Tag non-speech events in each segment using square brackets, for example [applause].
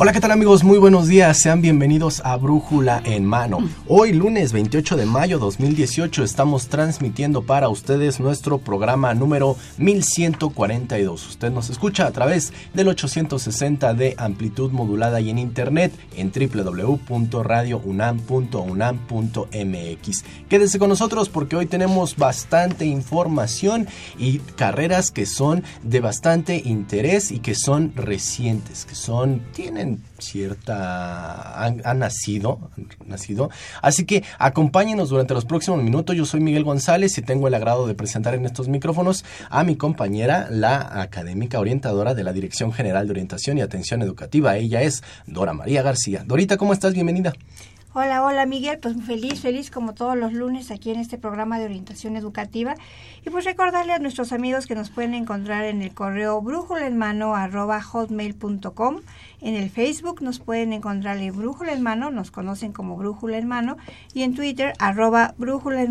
Hola, ¿qué tal amigos? Muy buenos días. Sean bienvenidos a Brújula en Mano. Hoy, lunes 28 de mayo 2018, estamos transmitiendo para ustedes nuestro programa número 1142. Usted nos escucha a través del 860 de amplitud modulada y en internet en www.radiounam.unam.mx. Quédese con nosotros porque hoy tenemos bastante información y carreras que son de bastante interés y que son recientes, que son, tienen cierta... Han, nacido, nacido. Así que acompáñenos durante los próximos minutos. Yo soy Miguel González y tengo el agrado de presentar en estos micrófonos a mi compañera, la académica orientadora de la Dirección General de Orientación y Atención Educativa. Ella es Dora María García. Dorita, ¿cómo estás? Bienvenida. Hola, hola Miguel, pues feliz, feliz como todos los lunes aquí en este programa de orientación educativa. Y pues recordarle a nuestros amigos que nos pueden encontrar en el correo brújula en el Facebook nos pueden encontrar en Brújula en Mano, nos conocen como Brújula en Mano, y en Twitter arroba Brújula.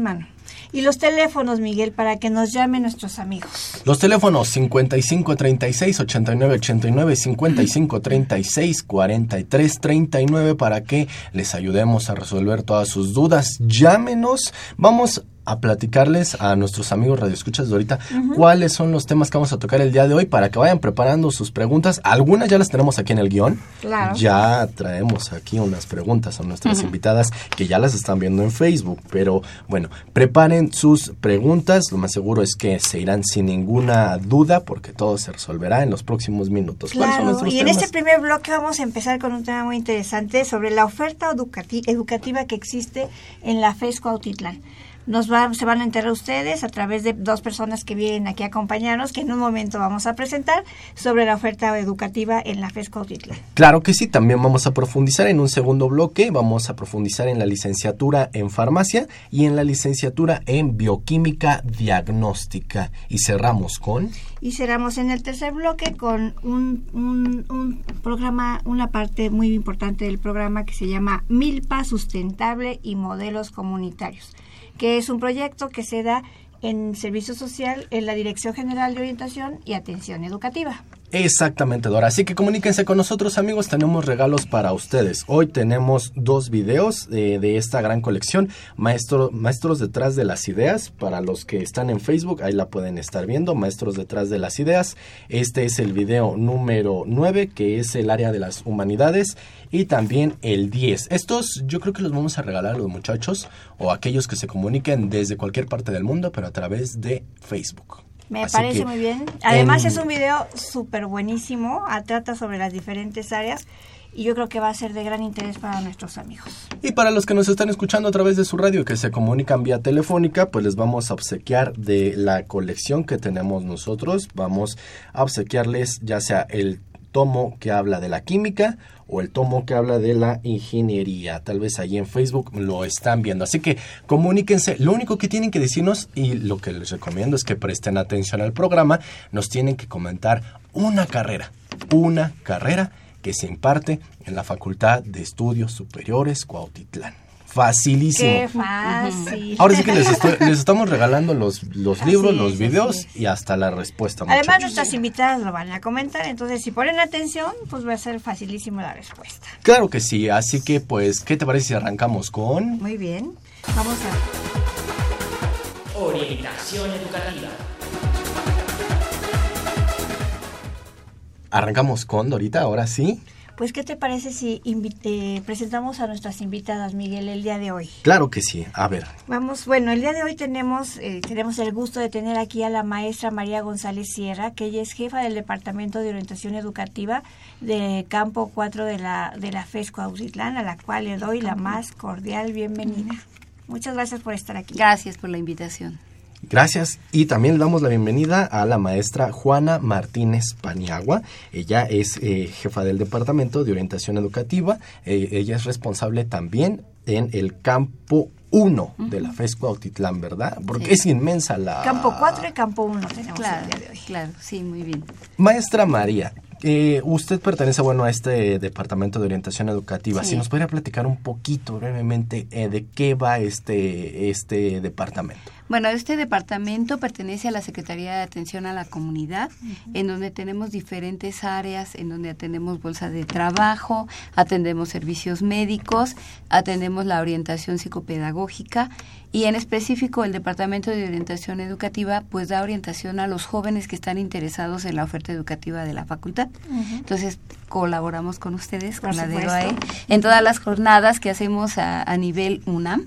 Y los teléfonos, Miguel, para que nos llamen nuestros amigos. Los teléfonos 5536 8989 5536 4339 para que les ayudemos a resolver todas sus dudas. Llámenos. Vamos a platicarles a nuestros amigos radioescuchas de ahorita cuáles son los temas que vamos a tocar el día de hoy para que vayan preparando sus preguntas. Algunas ya las tenemos aquí en el guion. Claro. Ya traemos aquí unas preguntas a nuestras invitadas que ya las están viendo en Facebook. Pero bueno, preparen sus preguntas. Lo más seguro es que se irán sin ninguna duda porque todo se resolverá en los próximos minutos. Claro. y en este primer bloque vamos a empezar con un tema muy interesante sobre la oferta educativa que existe en la FESCO Autitlán nos va, se van a enterar ustedes a través de dos personas que vienen aquí a acompañarnos, que en un momento vamos a presentar sobre la oferta educativa en la FES Cuautitlán. Claro que sí, también vamos a profundizar en un segundo bloque, vamos a profundizar en la licenciatura en farmacia y en la licenciatura en bioquímica diagnóstica. Y cerramos con... Y cerramos en el tercer bloque con un, un, un programa, una parte muy importante del programa que se llama Milpa Sustentable y Modelos Comunitarios que es un proyecto que se da en Servicio Social en la Dirección General de Orientación y Atención Educativa. Exactamente, Dora. Así que comuníquense con nosotros, amigos. Tenemos regalos para ustedes. Hoy tenemos dos videos de, esta gran colección. Maestro, Maestros detrás de las ideas. Para los que están en Facebook, ahí la pueden estar viendo. Maestros detrás de las ideas. Este es el video número 9, que es el área de las humanidades. Y también el 10. Estos yo creo que los vamos a regalar a los muchachos o a aquellos que se comuniquen desde cualquier parte del mundo, pero a través de Facebook. Me parece muy bien. Además es un video súper buenísimo, trata sobre las diferentes áreas y yo creo que va a ser de gran interés para nuestros amigos. Y para los que nos están escuchando a través de su radio que se comunican vía telefónica, pues les vamos a obsequiar de la colección que tenemos nosotros, vamos a obsequiarles ya sea el tomo que habla de la química o el tomo que habla de la ingeniería. Tal vez ahí en Facebook lo están viendo. Así que comuníquense. Lo único que tienen que decirnos y lo que les recomiendo es que presten atención al programa. Nos tienen que comentar una carrera. Una carrera que se imparte en la Facultad de Estudios Superiores Cuautitlán facilísimo. Qué fácil. Ahora sí que les, estamos regalando los, los libros, los videos y hasta la respuesta. Además, nuestras invitadas lo van a comentar, entonces si ponen atención, pues va a ser facilísimo la respuesta. Claro que sí, así que pues, ¿qué te parece si arrancamos con? Muy bien, vamos a... Orientación educativa. Arrancamos con Dorita, ahora sí. Pues, ¿qué te parece si eh, presentamos a nuestras invitadas, Miguel, el día de hoy? Claro que sí. A ver. Vamos, bueno, el día de hoy tenemos, eh, tenemos el gusto de tener aquí a la maestra María González Sierra, que ella es jefa del Departamento de Orientación Educativa de Campo 4 de la, de la FESCO Auzitlán, a la cual le doy la más cordial bienvenida. Muchas gracias por estar aquí. Gracias por la invitación. Gracias y también le damos la bienvenida a la maestra Juana Martínez Paniagua. Ella es eh, jefa del Departamento de Orientación Educativa. Eh, ella es responsable también en el campo 1 de la FESCO Autitlán, ¿verdad? Porque es inmensa la... Campo 4 y campo 1 tenemos claro, el día de hoy. Claro, sí, muy bien. Maestra María, eh, usted pertenece, bueno, a este Departamento de Orientación Educativa. Sí. Si nos podría platicar un poquito brevemente eh, de qué va este, este departamento. Bueno, este departamento pertenece a la Secretaría de Atención a la Comunidad, en donde tenemos diferentes áreas, en donde atendemos bolsa de trabajo, atendemos servicios médicos, atendemos la orientación psicopedagógica y en específico el Departamento de Orientación Educativa pues da orientación a los jóvenes que están interesados en la oferta educativa de la facultad. Entonces colaboramos con ustedes, Por con la. DOAE, en todas las jornadas que hacemos a, a nivel UNAM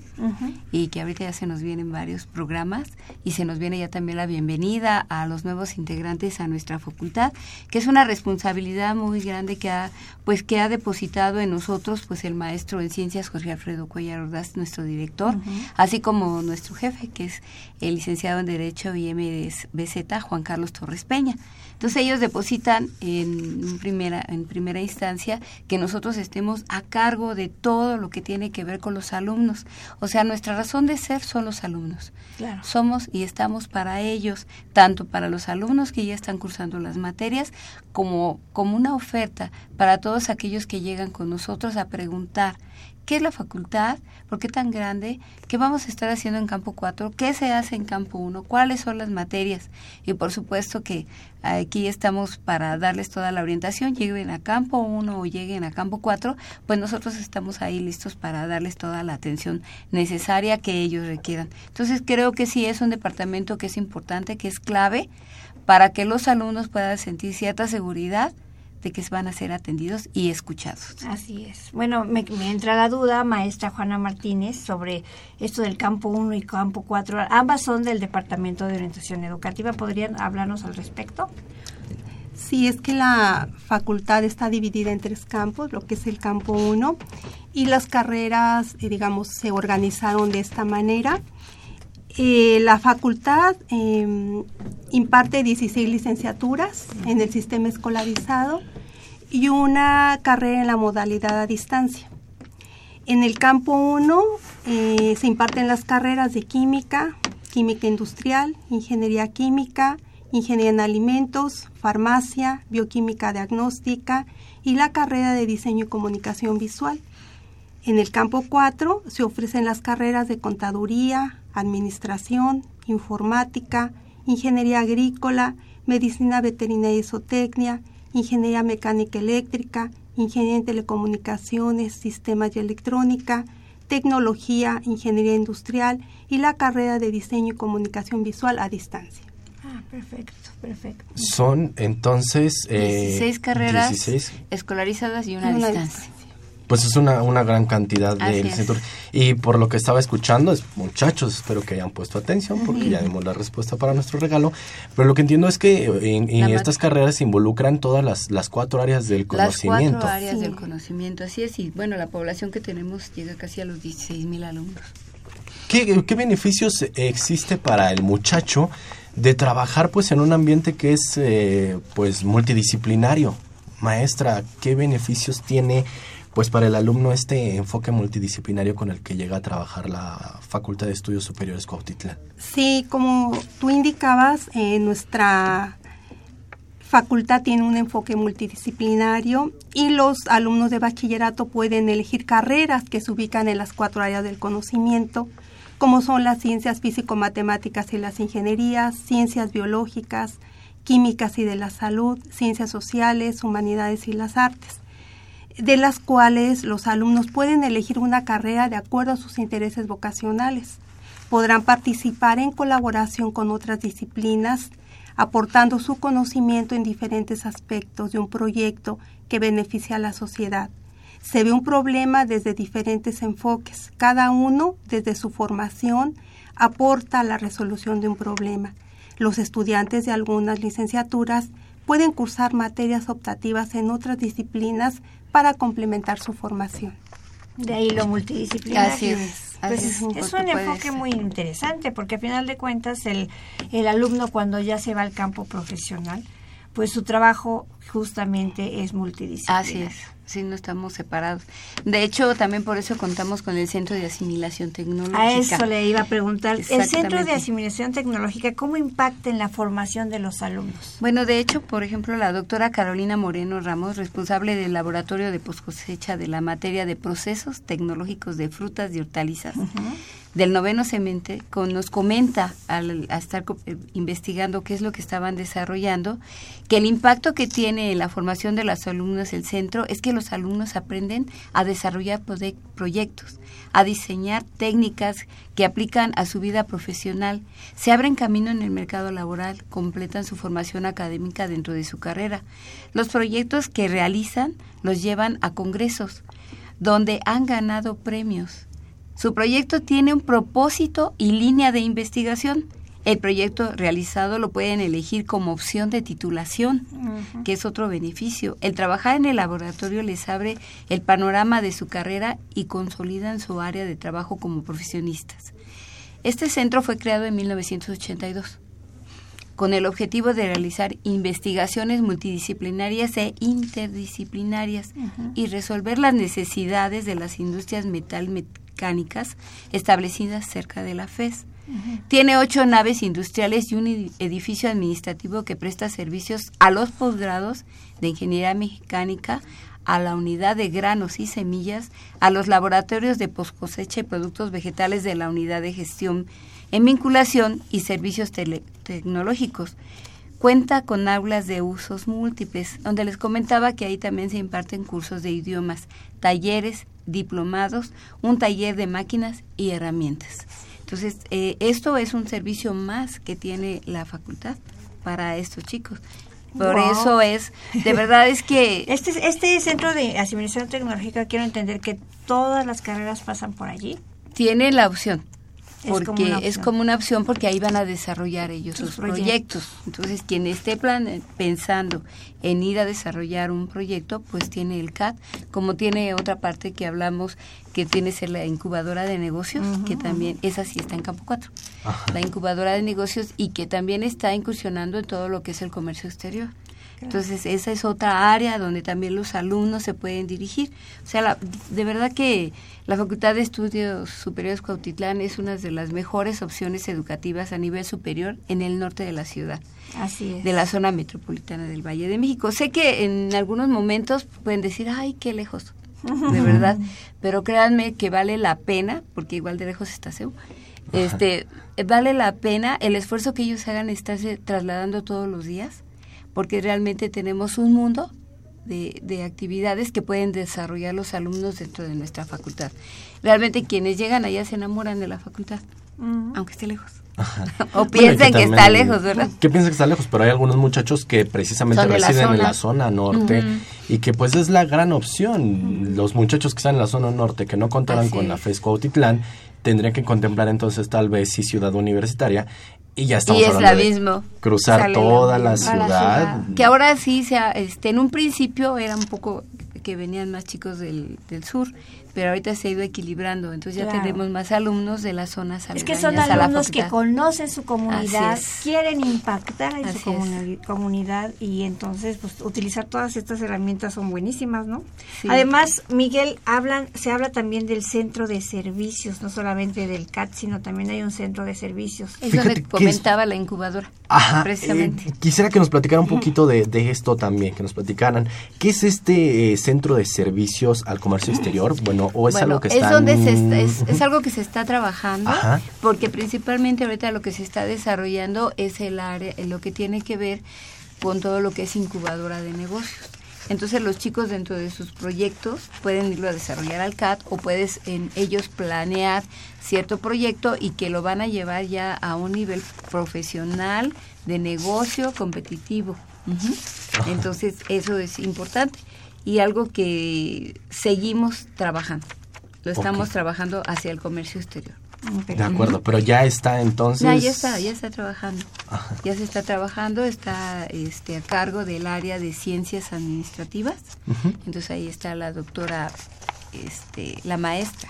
y que ahorita ya se nos vienen varios programas y se nos viene ya también la bienvenida a los nuevos integrantes a nuestra facultad, que es una responsabilidad muy grande que ha pues que ha depositado en nosotros pues el maestro en ciencias Jorge Alfredo Cuellar Ordaz, nuestro director, así como nuestro jefe que es el licenciado en Derecho y MBZ Juan Carlos Torres Peña. Entonces ellos depositan en primera en primera instancia que nosotros estemos a cargo de todo lo que tiene que ver con los alumnos. O sea, nuestra razón de ser son los alumnos. Claro. Somos y estamos para ellos, tanto para los alumnos que ya están cursando las materias, como, como una oferta para todos aquellos que llegan con nosotros a preguntar qué es la facultad, por qué tan grande, qué vamos a estar haciendo en campo 4, qué se hace en campo 1, cuáles son las materias. Y por supuesto que aquí estamos para darles toda la orientación, lleguen a campo 1 o lleguen a campo 4, pues nosotros estamos ahí listos para darles toda la atención necesaria que ellos requieran. Entonces creo que sí es un departamento que es importante, que es clave para que los alumnos puedan sentir cierta seguridad de que van a ser atendidos y escuchados. Así es. Bueno, me, me entra la duda, maestra Juana Martínez, sobre esto del campo 1 y campo 4. Ambas son del Departamento de Orientación Educativa. ¿Podrían hablarnos al respecto? Sí, es que la facultad está dividida en tres campos, lo que es el campo 1, y las carreras, eh, digamos, se organizaron de esta manera. Eh, la facultad eh, imparte 16 licenciaturas en el sistema escolarizado y una carrera en la modalidad a distancia. En el campo 1 eh, se imparten las carreras de química, química industrial, ingeniería química, ingeniería en alimentos, farmacia, bioquímica diagnóstica y la carrera de diseño y comunicación visual. En el campo 4 se ofrecen las carreras de contaduría, administración, informática, ingeniería agrícola, medicina veterinaria y zootecnia, ingeniería mecánica eléctrica, ingeniería en telecomunicaciones, sistemas y electrónica, tecnología, ingeniería industrial y la carrera de diseño y comunicación visual a distancia. Ah, perfecto, perfecto. Son entonces... eh, 16 carreras 16. escolarizadas y una, Una distancia. Pues es una, una gran cantidad de licenciaturas. Y por lo que estaba escuchando, es, muchachos, espero que hayan puesto atención porque ya dimos la respuesta para nuestro regalo. Pero lo que entiendo es que en, en estas carreras se involucran todas las, las cuatro áreas del Las conocimiento. cuatro áreas Sí. del conocimiento, así es. Y bueno, la población que tenemos llega casi a los 16 mil alumnos. ¿Qué, qué beneficios existe para el muchacho de trabajar pues en un ambiente que es eh, pues multidisciplinario? Maestra, ¿qué beneficios tiene pues para el alumno este enfoque multidisciplinario con el que llega a trabajar la Facultad de Estudios Superiores Cuautitlán? Sí, como tú indicabas, eh, nuestra facultad tiene un enfoque multidisciplinario y los alumnos de bachillerato pueden elegir carreras que se ubican en las cuatro áreas del conocimiento, como son las ciencias físico-matemáticas y las ingenierías, ciencias biológicas, químicas y de la salud, ciencias sociales, humanidades y las artes de las cuales los alumnos pueden elegir una carrera de acuerdo a sus intereses vocacionales. Podrán participar en colaboración con otras disciplinas aportando su conocimiento en diferentes aspectos de un proyecto que beneficia a la sociedad. Se ve un problema desde diferentes enfoques, cada uno desde su formación aporta a la resolución de un problema. Los estudiantes de algunas licenciaturas pueden cursar materias optativas en otras disciplinas para complementar su formación. De ahí lo multidisciplinario. Así es. Pues es, un es enfoque ser. muy interesante porque a final de cuentas el, el alumno cuando ya se va al campo profesional, pues su trabajo justamente es multidisciplinario. Así es, sí, no estamos separados. De hecho, también por eso contamos con el Centro de Asimilación Tecnológica. A eso le iba a preguntar. El Centro de. Asimilación Tecnológica, ¿cómo impacta en la formación de los alumnos? Bueno, de hecho, por ejemplo, la doctora Carolina Moreno Ramos, responsable del laboratorio de poscosecha de la materia de procesos tecnológicos de frutas y hortalizas del noveno semestre, con, nos comenta al, estar eh, investigando qué es lo que estaban desarrollando, que el impacto que tiene en la formación de los alumnos el centro es que los alumnos aprenden a desarrollar proyectos, a diseñar técnicas que aplican a su vida profesional, se abren camino en el mercado laboral, completan su formación académica dentro de su carrera. Los proyectos que realizan los llevan a congresos, donde han ganado premios. Su proyecto tiene un propósito y línea de investigación. El proyecto realizado lo pueden elegir como opción de titulación, que es otro beneficio. El trabajar en el laboratorio les abre el panorama de su carrera y consolidan su área de trabajo como profesionistas. Este centro fue creado en 1982 con el objetivo de realizar investigaciones multidisciplinarias e interdisciplinarias y resolver las necesidades de las industrias metalmecánicas establecidas cerca de la FES. Tiene ocho naves industriales y un edi- edificio administrativo que presta servicios a los posgrados de ingeniería mecánica, a la unidad de granos y semillas, a los laboratorios de poscosecha y productos vegetales de la unidad de gestión en vinculación y servicios tecnológicos. Cuenta con aulas de usos múltiples, donde les comentaba que ahí también se imparten cursos de idiomas, talleres, diplomados, un taller de máquinas y herramientas. Entonces, eh, esto es un servicio más que tiene la facultad para estos chicos. Por Wow. eso es, de verdad es que [laughs] Este, este Centro de Asimilación Tecnológica, quiero entender que todas las carreras pasan por allí. tiene la opción. Es como Porque una es opción. como una opción porque ahí van a desarrollar ellos Sus sus proyectos. proyectos. Entonces, quien esté plan- pensando en ir a desarrollar un proyecto, pues tiene el CAT, como tiene otra parte que hablamos que tiene ser la incubadora de negocios, que también esa sí está en Campo 4. La incubadora de negocios y que también está incursionando en todo lo que es el comercio exterior. Entonces, esa es otra área donde también los alumnos se pueden dirigir. O sea, la- de verdad que la Facultad de Estudios Superiores Cuautitlán es una de las mejores opciones educativas a nivel superior en el norte de la ciudad, Así es. de la zona metropolitana del Valle de México. Sé que en algunos momentos pueden decir, ay, qué lejos, de [laughs] verdad, pero créanme que vale la pena, porque igual de lejos está CEU, este, vale la pena el esfuerzo que ellos hagan estarse trasladando todos los días, porque realmente tenemos un mundo de, de actividades que pueden desarrollar los alumnos dentro de nuestra facultad. Realmente quienes llegan allá se enamoran de la facultad, aunque esté lejos. [laughs] o Bueno, piensen que, está lejos, ¿verdad? Que piensan que está lejos, pero hay algunos muchachos que precisamente la residen en la zona norte y que pues es la gran opción. Los muchachos que están en la zona norte que no contarán Así con es. la FES Cuautitlán tendrían que contemplar entonces tal vez sí ciudad universitaria y ya estamos y es hablando la de misma. cruzar Sale toda la, misma. la ciudad. ciudad. Que ahora sí, sea, este, en un principio era un poco que venían más chicos del, del sur, pero ahorita se ha ido equilibrando, entonces ya Claro. tenemos más alumnos de las zonas Es que son alumnos que conocen su comunidad, quieren impactar en Así su comuni- comunidad y entonces pues utilizar todas estas herramientas son buenísimas, ¿no? Sí. Además, Miguel, hablan, se habla también del centro de servicios, no solamente del CAT, sino también hay un centro de servicios. Es Fíjate es- comentaba la incubadora, Ajá, precisamente. eh, quisiera que nos platicara un [laughs] poquito de, de esto también, que nos platicaran. ¿Qué es este eh, centro de servicios al comercio exterior? [clears throat] Bueno, o es bueno, algo que es donde se está- es, es algo que se está trabajando, Ajá. porque principalmente ahorita lo que se está desarrollando es el área, lo que tiene que ver con todo lo que es incubadora de negocios. Entonces los chicos dentro de sus proyectos pueden irlo a desarrollar al CAD o puedes en ellos planear cierto proyecto y que lo van a llevar ya a un nivel profesional de negocio competitivo. Entonces eso es importante y algo que seguimos trabajando. Lo estamos trabajando hacia el comercio exterior. De acuerdo, pero ya está entonces. Ya, ya está, ya está trabajando. Ya se está trabajando, está este, a cargo del área de ciencias administrativas. Entonces ahí está la doctora, este, la maestra.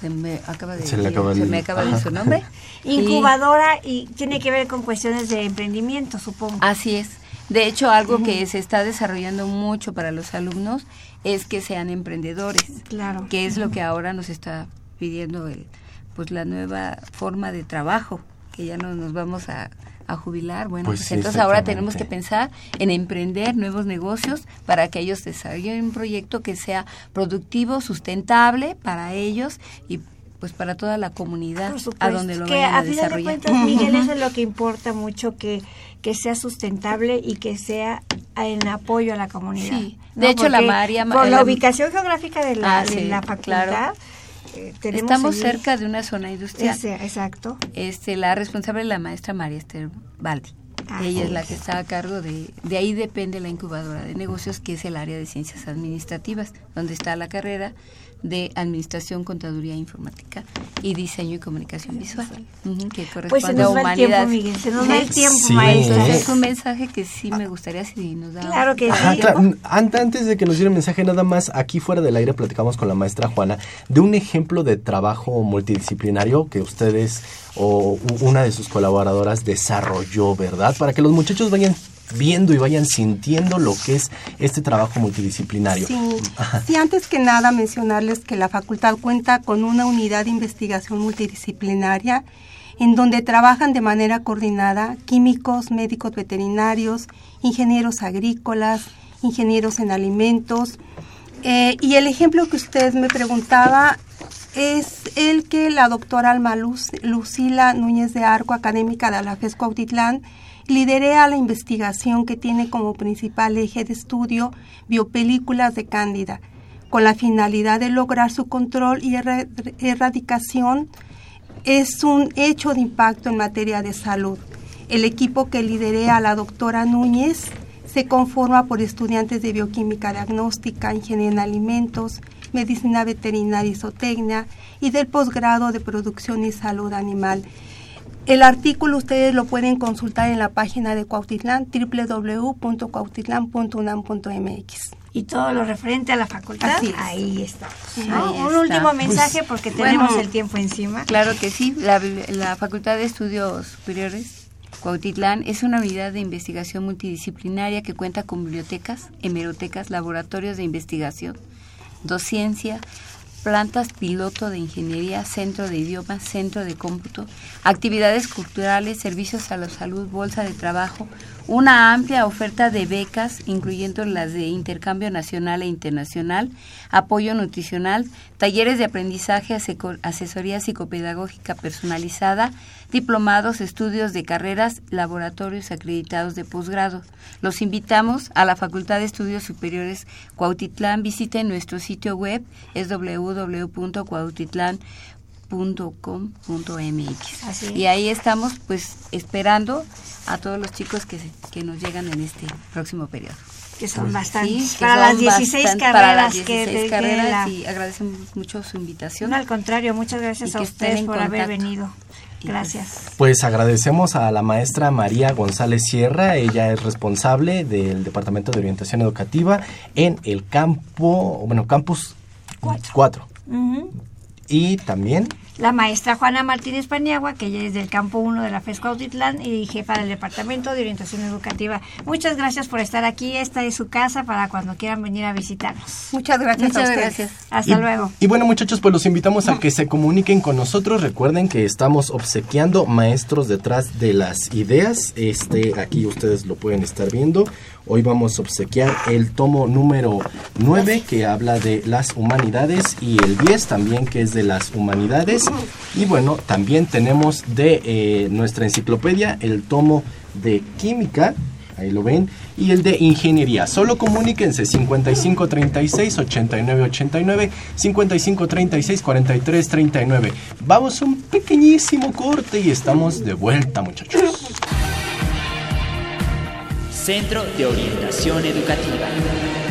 Se me acaba de, Se le acaba se el- me acaba de su nombre. Y- [laughs] Incubadora y tiene que ver con cuestiones de emprendimiento, supongo. Así es. De hecho, algo que se está desarrollando mucho para los alumnos es que sean emprendedores. Claro. Que es lo que ahora nos está pidiendo el, pues la nueva forma de trabajo, que ya no nos vamos a, a jubilar. Bueno, Pues pues, sí, entonces ahora tenemos que pensar en emprender nuevos negocios para que ellos desarrollen un proyecto que sea productivo, sustentable para ellos y pues para toda la comunidad Por supuesto, a donde lo que vayan a a final de cuentas, Miguel, eso es lo que importa mucho, que, que sea sustentable y que sea en apoyo a la comunidad. Sí. De hecho, la María- Por la la- ubicación geográfica de la, Ah, de sí, la facultad, claro. eh, Estamos cerca de una zona industrial. Ese, exacto. Este, la responsable es la maestra María Esther Baldi. Ah, Ella es la que está a cargo de, de ahí depende la incubadora de negocios, que es el área de ciencias administrativas, donde está la carrera de Administración, Contaduría Informática y Diseño y Comunicación Visual, que corresponde Pues se a nos va el tiempo, humanidades. Miguel, se nos va el tiempo, Sí. maestra. Entonces, es un mensaje que sí me gustaría si nos da Claro que Ajá, sí. claro. An- Antes de que nos diera el mensaje, nada más aquí fuera del aire platicamos con la maestra Juana de un ejemplo de trabajo multidisciplinario que ustedes o una de sus colaboradoras desarrolló, ¿verdad? Para que los muchachos vayan viendo y vayan sintiendo lo que es este trabajo multidisciplinario. Sí, sí, antes que nada mencionarles que la facultad cuenta con una unidad de investigación multidisciplinaria en donde trabajan de manera coordinada químicos, médicos veterinarios, ingenieros agrícolas, ingenieros en alimentos. Eh, y el ejemplo que usted me preguntaba es el que la doctora Alma Luz- Lucila Núñez de Arco, académica de la FES Cuautitlán, liderea la investigación que tiene como principal eje de estudio biopelículas de cándida, con la finalidad de lograr su control y erra- erradicación. Es un hecho de impacto en materia de salud. El equipo que liderea la doctora Núñez se conforma por estudiantes de bioquímica diagnóstica, ingeniería en alimentos, medicina veterinaria y zootecnia y del posgrado de producción y salud animal. El artículo ustedes lo pueden consultar en la página de Cuautitlán, www.cuautitlán.unam.mx. Y todo lo referente a la facultad, es. ahí está. Un está. último mensaje Pues, porque bueno, tenemos el tiempo encima. Claro que sí, la, la Facultad de Estudios Superiores Cuautitlán es una unidad de investigación multidisciplinaria que cuenta con bibliotecas, hemerotecas, laboratorios de investigación, docencia, plantas piloto de ingeniería, centro de idiomas, centro de cómputo, actividades culturales, servicios a la salud, bolsa de trabajo, una amplia oferta de becas, incluyendo las de intercambio nacional e internacional, apoyo nutricional, talleres de aprendizaje, asesoría psicopedagógica personalizada, diplomados, estudios de carreras, laboratorios acreditados de posgrado. Los invitamos a la Facultad de Estudios Superiores Cuautitlán. Visiten nuestro sitio web, es www.cuautitlán.com.mx. Es. Y ahí estamos pues esperando a todos los chicos que, se- que nos llegan en este próximo periodo. que son bastantes. Sí, que para las 16 bastante- carreras para las que 16 que carreras la- y agradecemos mucho su invitación. No, al contrario, muchas gracias a que ustedes por haber venido. Gracias. Pues agradecemos a la maestra María González Sierra, ella es responsable del Departamento de Orientación Educativa en el campo, bueno, campus Cuatro. 4. Ujú. Y también La maestra Juana Martínez Paniagua, que ella es del campo 1 de la FES Cuautitlán y jefa del Departamento de Orientación Educativa. Muchas gracias por estar aquí. Esta es su casa para cuando quieran venir a visitarnos. Muchas gracias a Muchas ustedes. gracias. Hasta y, luego. Y bueno, muchachos, pues los invitamos a que se comuniquen con nosotros. Recuerden que estamos obsequiando maestros detrás de las ideas. Este, aquí ustedes lo pueden estar viendo. Hoy vamos a obsequiar el tomo número 9 que habla de las humanidades y el 10 también que es de las humanidades. Y bueno, también tenemos de eh, nuestra enciclopedia el tomo de química ahí lo ven, y el de ingeniería. Solo comuníquense 5536 8989, 5536 4339. Vamos a un pequeñísimo corte y estamos de vuelta, muchachos. Centro de Orientación Educativa.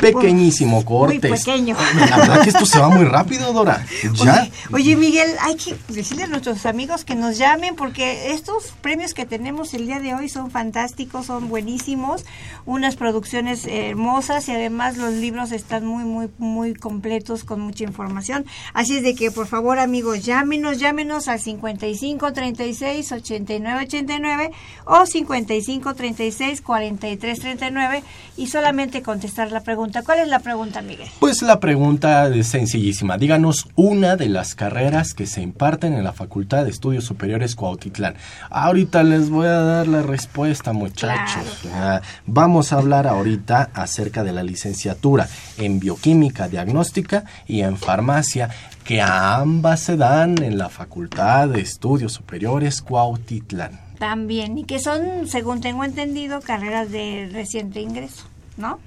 Pequeñísimo corte. Muy pequeño. [laughs] La verdad que esto se va muy rápido, Dora. ¿Ya? Oye, Miguel, hay que decirle a nuestros amigos que nos llamen porque estos premios que tenemos el día de hoy son fantásticos, son buenísimos, unas producciones hermosas y además los libros están muy, muy, muy completos con mucha información. Así es de que, por favor, amigos, llámenos, llámenos al 55 36 89 89 o 55 36 43 39 y solamente contestar la pregunta ¿Cuál es la pregunta, Miguel? Pues la pregunta es sencillísima. Díganos una de las carreras que se imparten en la Facultad de Estudios Superiores Cuautitlán. Ahorita les voy a dar la respuesta, muchachos. Ah, vamos a hablar ahorita acerca de la licenciatura en bioquímica diagnóstica y en farmacia que ambas se dan en la Facultad de Estudios Superiores Cuautitlán. También, y que son, según tengo entendido, carreras de reciente ingreso, ¿no?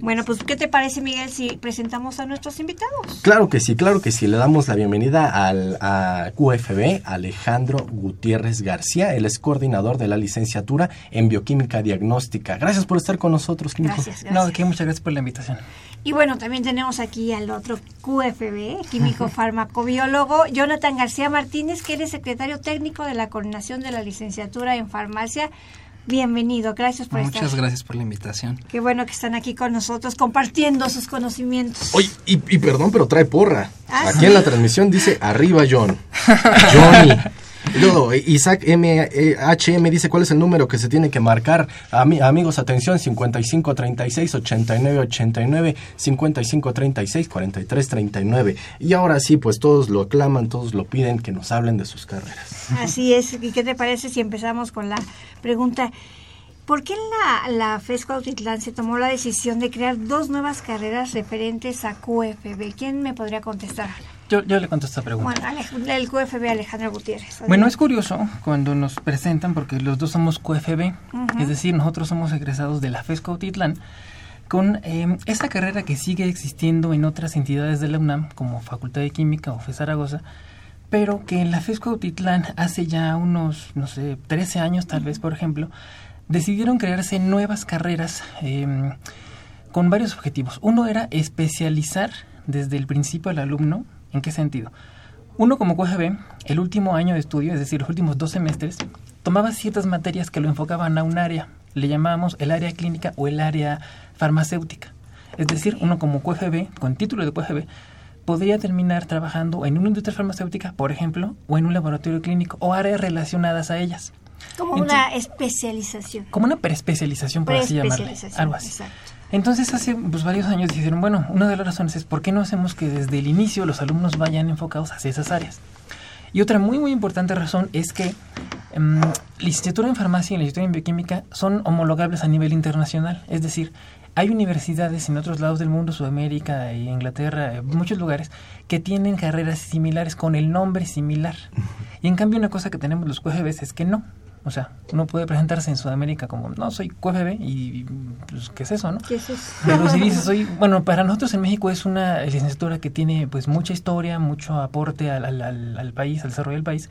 Bueno, pues ¿qué te parece Miguel si presentamos a nuestros invitados? Claro que sí, claro que sí. Le damos la bienvenida al a QFB, Alejandro Gutiérrez García. Él es coordinador de la licenciatura en bioquímica diagnóstica. Gracias por estar con nosotros, químico. Gracias, No, aquí muchas gracias por la invitación. Y bueno, también tenemos aquí al otro QFB, químico [laughs] farmacobiólogo, Jonathan García Martínez, que es secretario técnico de la coordinación de la licenciatura en farmacia Bienvenido, gracias por estar. Muchas gracias por la invitación. Qué bueno que están aquí con nosotros compartiendo sus conocimientos. Oye, y, perdón, pero trae porra. ¿Ah, aquí en la transmisión dice arriba John. [laughs] Johnny. Luego, Isaac MHM eh, dice cuál es el número que se tiene que marcar. amigos, atención, 55 36 89 89, 55 36 43 39. Y ahora sí, pues todos lo aclaman, todos lo piden que nos hablen de sus carreras. Así es. ¿Y qué te parece si empezamos con la pregunta? ¿Por qué la, la FESCO Autitlán se tomó la decisión de crear dos nuevas carreras referentes a QFB? ¿Quién me podría contestar? Yo, yo le contesto esta pregunta. Bueno, el QFB Alejandro Gutiérrez. Bueno, es curioso cuando nos presentan, porque los dos somos QFB, es decir, nosotros somos egresados de la FESCO Autitlán, con eh, esta carrera que sigue existiendo en otras entidades de la UNAM, como Facultad de Química o FE Zaragoza, pero que en la FESCO Autitlán hace ya unos, no sé, 13 años tal vez, por ejemplo, decidieron crearse nuevas carreras em, con varios objetivos. Uno era especializar desde el principio al alumno ¿En qué sentido? Uno como QGB, el último año de estudio, es decir, los últimos dos semestres, tomaba ciertas materias que lo enfocaban a un área. Le llamábamos el área clínica o el área farmacéutica. Es decir, uno como QGB, con título de QGB, podría terminar trabajando en una industria farmacéutica, por ejemplo, o en un laboratorio clínico, o áreas relacionadas a ellas. Como una especialización. Como una preespecialización, por así llamarlo. Algo así. Exacto. Entonces hace pues, varios años dijeron, bueno, una de las razones es por qué no hacemos que desde el inicio los alumnos vayan enfocados hacia esas áreas. Y otra muy muy importante razón es que um, licenciatura en farmacia y licenciatura en bioquímica son homologables a nivel internacional. Es decir, hay universidades en otros lados del mundo, Sudamérica e Inglaterra, muchos lugares, que tienen carreras similares con el nombre similar. Y en cambio una cosa que tenemos los QGBs es que no. O sea, uno puede presentarse en Sudamérica como, no, soy QFB y, pues, ¿qué es eso, no? ¿Qué es eso? Pero si dices, soy, bueno, para nosotros en México es una licenciatura que tiene pues mucha historia, mucho aporte al, al, al, país, al desarrollo del país,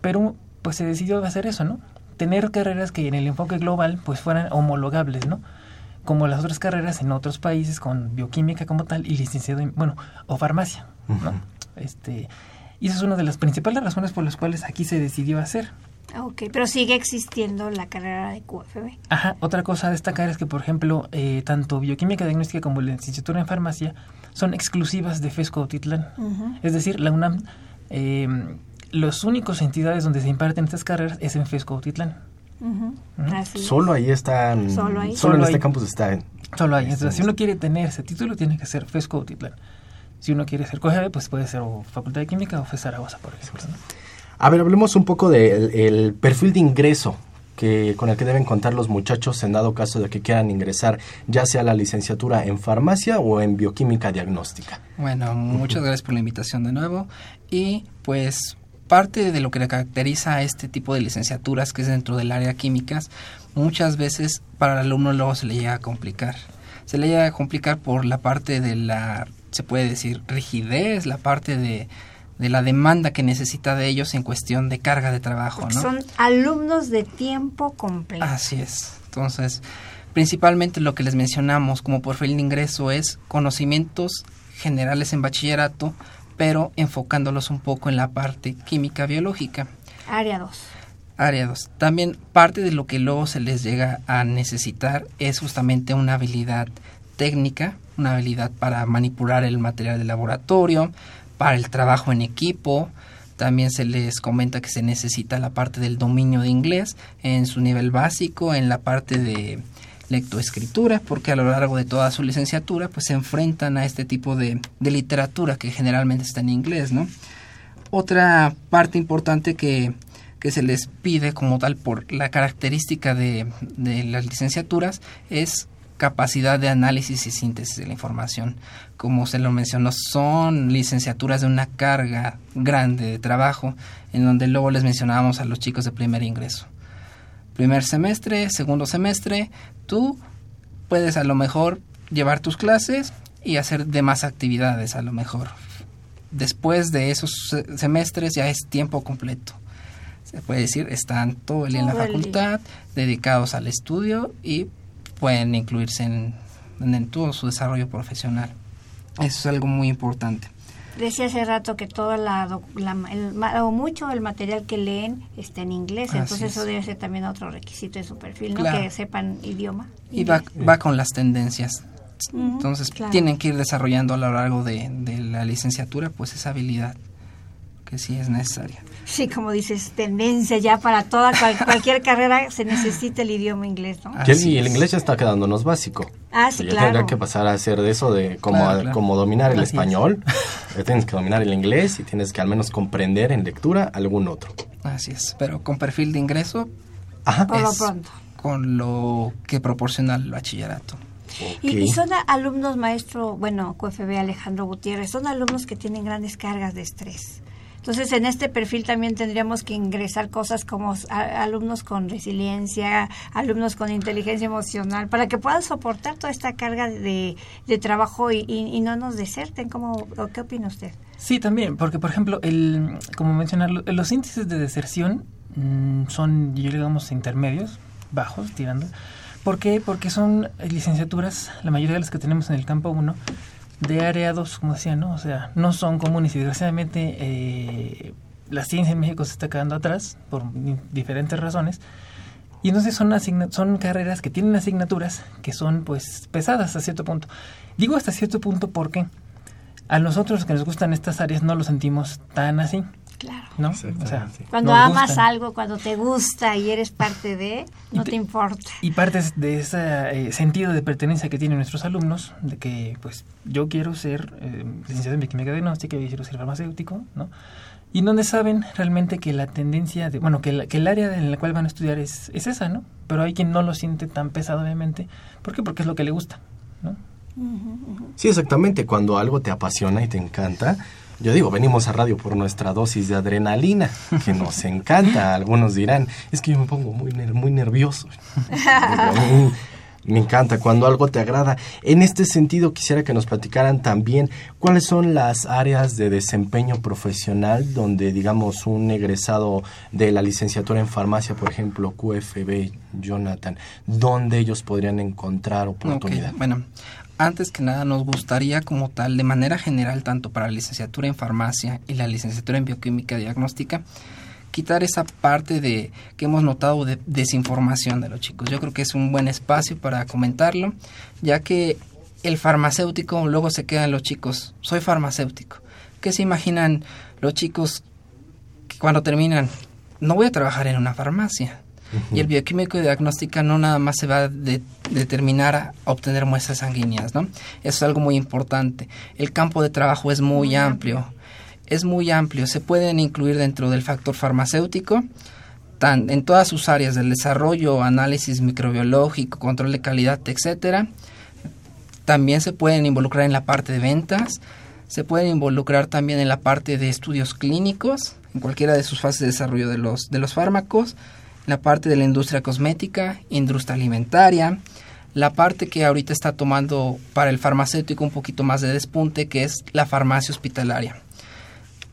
pero pues se decidió hacer eso, ¿no? Tener carreras que en el enfoque global pues fueran homologables, ¿no? Como las otras carreras en otros países con bioquímica como tal y licenciado en, bueno, o farmacia, ¿no? Este, y esa es una de las principales razones por las cuales aquí se decidió hacer. Ok, pero sigue existiendo la carrera de QFB. Ajá, otra cosa a destacar es que, por ejemplo, eh, tanto bioquímica diagnóstica como la licenciatura en farmacia son exclusivas de FESCO Autitlán. Es decir, la UNAM, eh, los únicos entidades donde se imparten estas carreras es en FESCO Autitlán. Solo ahí están. Solo ahí. Solo, en este campus está. Solo ahí. Entonces, si uno quiere tener ese título, tiene que ser FESCO Autitlán. Si uno quiere ser QFB, pues puede ser o Facultad de Química o FES Zaragoza, por ejemplo. A ver, hablemos un poco del perfil de ingreso que, con el que deben contar los muchachos en dado caso de que quieran ingresar ya sea la licenciatura en farmacia o en bioquímica diagnóstica. Bueno, muchas gracias por la invitación de nuevo y pues parte de lo que caracteriza a este tipo de licenciaturas que es dentro del área químicas, muchas veces para el alumno luego se le llega a complicar. Se le llega a complicar por la parte de la, se puede decir, rigidez, la parte de, de la demanda que necesita de ellos en cuestión de carga de trabajo. ¿no? Son alumnos de tiempo completo. Así es. Entonces, principalmente lo que les mencionamos como perfil de ingreso es conocimientos generales en bachillerato, pero enfocándolos un poco en la parte química biológica. Área 2. Área 2. También parte de lo que luego se les llega a necesitar es justamente una habilidad técnica, una habilidad para manipular el material de laboratorio, para el trabajo en equipo. También se les comenta que se necesita la parte del dominio de inglés en su nivel básico, en la parte de lectoescritura, porque a lo largo de toda su licenciatura pues se enfrentan a este tipo de, de literatura que generalmente está en inglés, ¿no? Otra parte importante que, que se les pide como tal por la característica de, de las licenciaturas es capacidad de análisis y síntesis de la información. Como se lo mencionó, son licenciaturas de una carga grande de trabajo, en donde luego les mencionábamos a los chicos de primer ingreso. Primer semestre, segundo semestre, tú puedes a lo mejor llevar tus clases y hacer demás actividades a lo mejor. Después de esos semestres ya es tiempo completo. Se puede decir, están todo el día en la facultad, dedicados al estudio y pueden incluirse en, en, todo su desarrollo profesional. Eso es algo muy importante. Decía hace rato que toda la, la el, o mucho del material que leen está en inglés, Así entonces es. eso debe ser también otro requisito de su perfil, ¿no? Claro. Que sepan idioma. Y va, va, con las tendencias. Uh -huh, entonces claro. tienen que ir desarrollando a lo largo de, de la licenciatura pues esa habilidad que sí es necesaria. Sí, como dices, tendencia ya para toda cual, [laughs] cualquier carrera se necesita el idioma inglés, ¿no? y el inglés ya está quedándonos básico. Ah, sí, ya claro. tendrá que pasar a hacer de eso de como, claro, claro. como dominar el Así español. [laughs] ya tienes que dominar el inglés y tienes que al menos comprender en lectura algún otro. Así es, pero con perfil de ingreso. Ajá. Por lo pronto. Con lo que proporciona el bachillerato. Okay. Y, y, son alumnos, maestro, bueno, QFB Alejandro Gutiérrez, son alumnos que tienen grandes cargas de estrés. Entonces, en este perfil también tendríamos que ingresar cosas como alumnos con resiliencia, alumnos con inteligencia emocional, para que puedan soportar toda esta carga de, de trabajo y, no nos deserten. ¿Cómo, ¿Qué opina usted? Sí, también, porque, por ejemplo, el, como mencionar, los índices de deserción mmm, son, digamos, intermedios, bajos, tirando. ¿Por qué? Porque son licenciaturas, la mayoría de las que tenemos en el campo 1, de 2, como decía, ¿no? O sea, no son comunes y desgraciadamente eh, la ciencia en México se está quedando atrás por diferentes razones. Y entonces son, son carreras que tienen asignaturas que son pues pesadas a cierto punto. Digo hasta cierto punto porque a nosotros que nos gustan estas áreas no lo sentimos tan así. Claro. ¿no? O sea, cuando amas gustan. algo, cuando te gusta y eres parte de, no te, te importa. Y partes de ese eh, sentido de pertenencia que tienen nuestros alumnos, de que, pues, yo quiero ser eh, licenciado en bioquímica diagnóstica, yo quiero ser farmacéutico, ¿no? Y donde saben realmente que la tendencia, de, bueno, que, la, que el área en la cual van a estudiar es, es esa, ¿no? Pero hay quien no lo siente tan pesado, obviamente. ¿Por qué? Porque es lo que le gusta, ¿no? Sí, exactamente. Cuando algo te apasiona y te encanta, yo digo, venimos a radio por nuestra dosis de adrenalina, que nos encanta. Algunos dirán, es que yo me pongo muy, muy nervioso. me encanta cuando algo te agrada. En este sentido, quisiera que nos platicaran también cuáles son las áreas de desempeño profesional donde, digamos, un egresado de la licenciatura en farmacia, por ejemplo, QFB, Jonathan, donde ellos podrían encontrar oportunidad. Okay. Bueno, antes que nada nos gustaría como tal, de manera general, tanto para la licenciatura en farmacia y la licenciatura en bioquímica diagnóstica, quitar esa parte de que hemos notado de desinformación de los chicos. Yo creo que es un buen espacio para comentarlo, ya que el farmacéutico luego se quedan los chicos, soy farmacéutico. ¿Qué se imaginan los chicos que cuando terminan? No voy a trabajar en una farmacia, y el bioquímico de diagnóstica no nada más se va a de, determinar a obtener muestras sanguíneas, ¿no? Eso es algo muy importante. El campo de trabajo es muy, muy amplio. amplio. Es muy amplio. Se pueden incluir dentro del factor farmacéutico, tan, en todas sus áreas del desarrollo, análisis microbiológico, control de calidad, etcétera. También se pueden involucrar en la parte de ventas. Se pueden involucrar también en la parte de estudios clínicos, en cualquiera de sus fases de desarrollo de los, de los fármacos, la parte de la industria cosmética, industria alimentaria, la parte que ahorita está tomando para el farmacéutico un poquito más de despunte, que es la farmacia hospitalaria.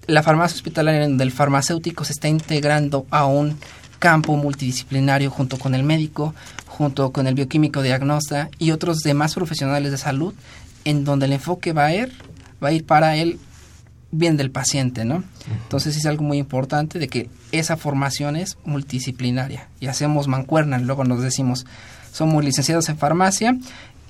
La farmacia hospitalaria del farmacéutico se está integrando a un campo multidisciplinario junto con el médico, junto con el bioquímico diagnóstico y otros demás profesionales de salud, en donde el enfoque va a ir, va a ir para el bien del paciente, ¿no? Entonces es algo muy importante de que esa formación es multidisciplinaria y hacemos mancuernas, luego nos decimos, somos licenciados en farmacia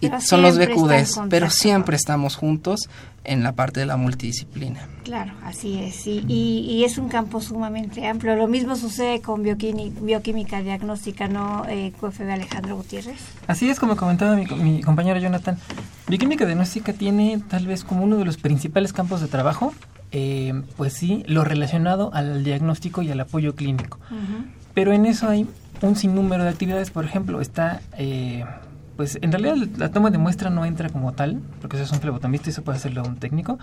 y son los BQDs, pero siempre estamos juntos en la parte de la multidisciplina. Claro, así es, y, y, es un campo sumamente amplio. Lo mismo sucede con bioquímica, bioquímica diagnóstica, ¿no, eh, QFB Alejandro Gutiérrez? Así es, como comentaba mi, mi compañero Jonathan, bioquímica diagnóstica tiene tal vez como uno de los principales campos de trabajo eh, pues sí, lo relacionado al diagnóstico y al apoyo clínico. Pero en eso hay un sinnúmero de actividades, por ejemplo, está, eh, pues en realidad la toma de muestra no entra como tal, porque eso es un flebotomista y eso puede hacerlo un técnico,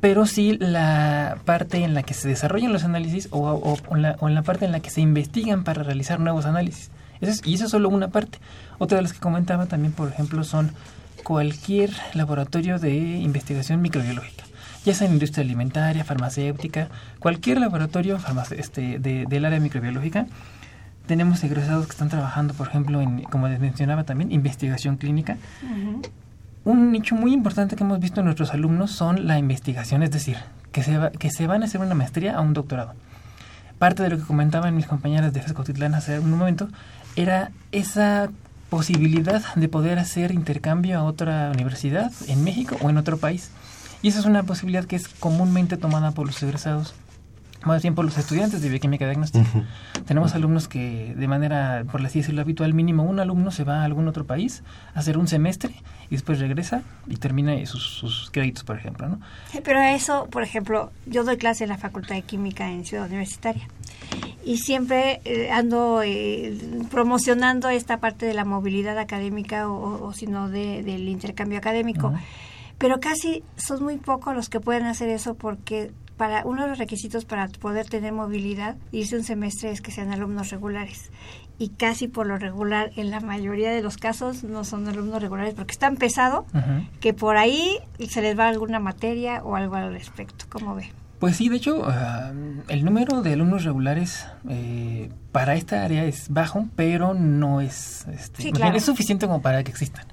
pero sí la parte en la que se desarrollan los análisis o, en la, parte en la que se investigan para realizar nuevos análisis. y eso es solo una parte. Otra de las que comentaba también, por ejemplo, son cualquier laboratorio de investigación microbiológica ya sea en industria alimentaria, farmacéutica, cualquier laboratorio este, del área microbiológica. Tenemos egresados que están trabajando, por ejemplo, en, como les mencionaba también, investigación clínica. Un nicho muy importante que hemos visto en nuestros alumnos son la investigación, es decir, que se, que se van a hacer una maestría a un doctorado. Parte de lo que comentaban mis compañeras de FESCOTITLAN hace un momento era esa posibilidad de poder hacer intercambio a otra universidad en México o en otro país. Y esa es una posibilidad que es comúnmente tomada por los egresados, más bien por los estudiantes de bioquímica diagnóstica. Tenemos alumnos que de manera, por así decirlo, habitual, mínimo un alumno se va a algún otro país a hacer un semestre y después regresa y termina sus, créditos, por ejemplo. ¿no? Pero eso, por ejemplo, yo doy clase en la Facultad de Química en Ciudad Universitaria y siempre eh, ando eh, promocionando esta parte de la movilidad académica o, o sino de, del intercambio académico pero casi son muy pocos los que pueden hacer eso porque para uno de los requisitos para poder tener movilidad, irse un semestre es que sean alumnos regulares. Y casi por lo regular, en la mayoría de los casos, no son alumnos regulares porque están pesado, que por ahí se les va alguna materia o algo al respecto. ¿Cómo ve? Pues sí, de hecho, ah, el número de alumnos regulares eh, para esta área es bajo, pero no es, este, es suficiente como para que existan.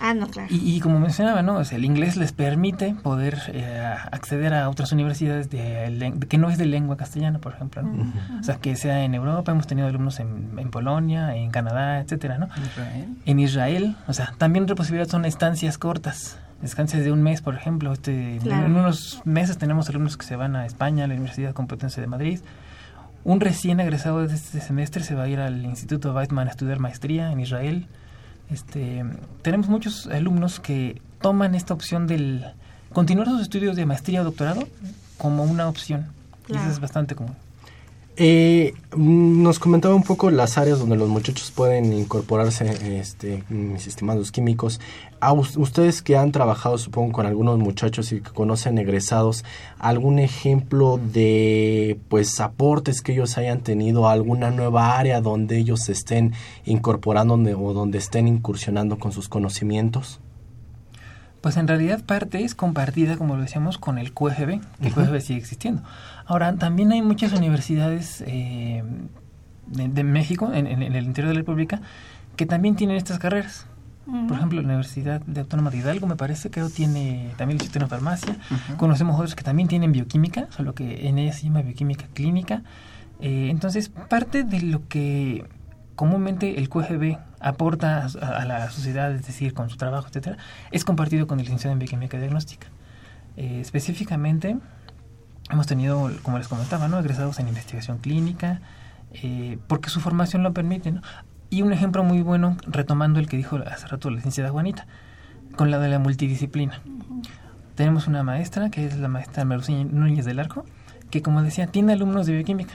Ah, no, claro. Y, como mencionaba, ¿no? el inglés les permite poder eh, acceder a otras universidades de, que no es de lengua castellana, por ejemplo, O sea, que sea en Europa, hemos tenido alumnos en, en Polonia, en Canadá, etcétera, ¿no? En Israel, o sea, también otra posibilidad son estancias cortas, estancias de un mes, por ejemplo. Este, En unos meses tenemos alumnos que se van a España, a la Universidad Complutense de Madrid. Un recién egresado de este semestre se va a ir al Instituto Weizmann a estudiar maestría en Israel. Este, tenemos muchos alumnos que toman esta opción del continuar sus estudios de maestría o doctorado como una opción. Y eso es bastante común. Eh, nos comentaba un poco las áreas donde los muchachos pueden incorporarse, este, mis estimados químicos. A ustedes que han trabajado, supongo, con algunos muchachos y que conocen egresados, ¿algún ejemplo de pues aportes que ellos hayan tenido a alguna nueva área donde ellos se estén incorporando o donde estén incursionando con sus conocimientos? Pues en realidad parte es compartida, como lo decíamos, con el QFB. El QFB sigue existiendo. Ahora, también hay muchas universidades eh, de, México, en, el interior de la República, que también tienen estas carreras. Por ejemplo, la Universidad de Autónoma de Hidalgo, me parece, creo tiene también el sistema de farmacia. Conocemos otros que también tienen bioquímica, solo que en ella se llama bioquímica clínica. Eh, entonces, parte de lo que comúnmente el QGB aporta a, la sociedad, es decir, con su trabajo, etcétera, es compartido con el licenciado en bioquímica diagnóstica. Eh, específicamente, hemos tenido, como les comentaba, ¿no? egresados en investigación clínica, eh, porque su formación lo permite. Y un ejemplo muy bueno, retomando el que dijo hace rato la licenciada Juanita, con la de la multidisciplina. Tenemos una maestra, que es la maestra Melusina Núñez del Arco, que como decía, tiene alumnos de bioquímica,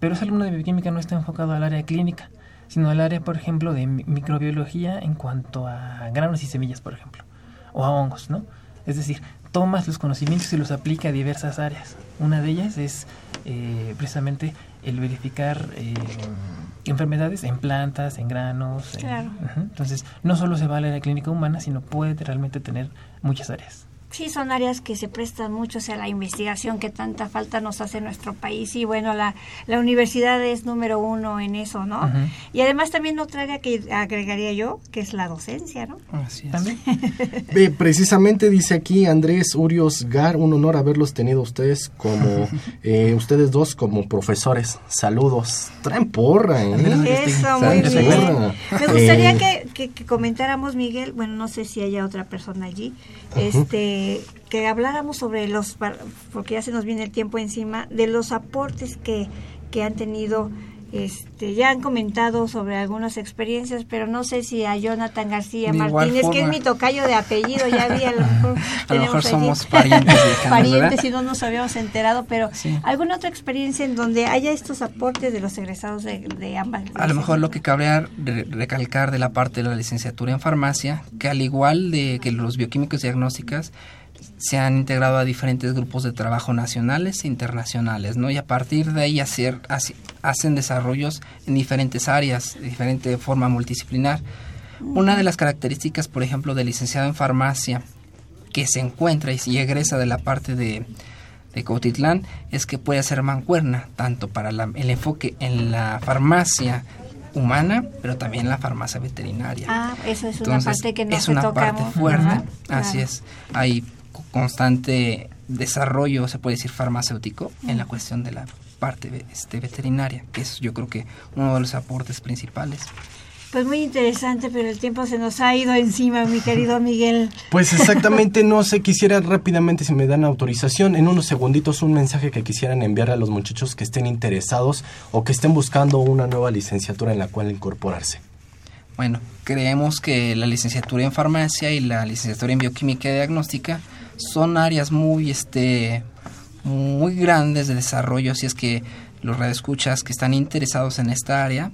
pero ese alumno de bioquímica no está enfocado al área clínica, sino al área, por ejemplo, de microbiología en cuanto a granos y semillas, por ejemplo, o a hongos, ¿no? Es decir, tomas los conocimientos y los aplica a diversas áreas. Una de ellas es eh, precisamente el verificar eh, enfermedades en plantas, en granos. Claro. Entonces, no solo se vale la clínica humana, sino puede realmente tener muchas áreas. Sí, son áreas que se prestan mucho a la investigación que tanta falta nos hace nuestro país y bueno, la, la universidad es número uno en eso, ¿no? Y además también otra área que agregaría yo, que es la docencia, ¿no? Así es. También. [laughs] Ve, precisamente dice aquí Andrés Urios Gar, un honor haberlos tenido ustedes como, [laughs] eh, ustedes dos como profesores. Saludos. Traen porra, ¿eh? Eso, muy bien. porra. Me gustaría Eh, que, que- que comentáramos, Miguel, bueno, no sé si haya otra persona allí, este que habláramos sobre los, porque ya se nos viene el tiempo encima, de los aportes que, que han tenido, este ya han comentado sobre algunas experiencias, pero no sé si a Jonathan García De Martínez, que es mi tocayo de apellido, ya vi, a lo [laughs] mejor, A lo mejor somos [laughs] parientes lejanos, parientes ¿verdad? y no nos habíamos enterado, pero Sí. ¿alguna otra experiencia en donde haya estos aportes de los egresados de, de ambas? A lo mejor lo que cabría re- recalcar de la parte de la licenciatura en farmacia, que al igual de que los bioquímicos diagnósticas, se han integrado a diferentes grupos de trabajo nacionales e internacionales, ¿no? Y a partir de ahí hacer, hace- hacen desarrollos en diferentes áreas, de diferente forma multidisciplinar. Una de las características, por ejemplo, del licenciado en farmacia, que se encuentra y egresa de la parte de, de es que puede hacer mancuerna, tanto para la- el enfoque en la farmacia humana, pero también en la farmacia veterinaria. Ah, eso es una parte que no es se una toca parte fuerte, Ajá, así claro. es. Hay constante desarrollo, se puede decir, farmacéutico en la cuestión de la parte este, veterinaria, que es yo creo que uno de los aportes principales. Pues muy interesante, pero el tiempo se nos ha ido encima, mi querido [laughs] Miguel. Pues exactamente, no sé, quisiera rápidamente, si me dan autorización, en unos segunditos un mensaje que quisieran enviar a los muchachos que estén interesados o que estén buscando una nueva licenciatura en la cual incorporarse. Bueno, creemos que la licenciatura en farmacia y la licenciatura en bioquímica y diagnóstica son áreas muy, este, muy grandes de desarrollo, si es que los radioescuchas que están interesados en esta área,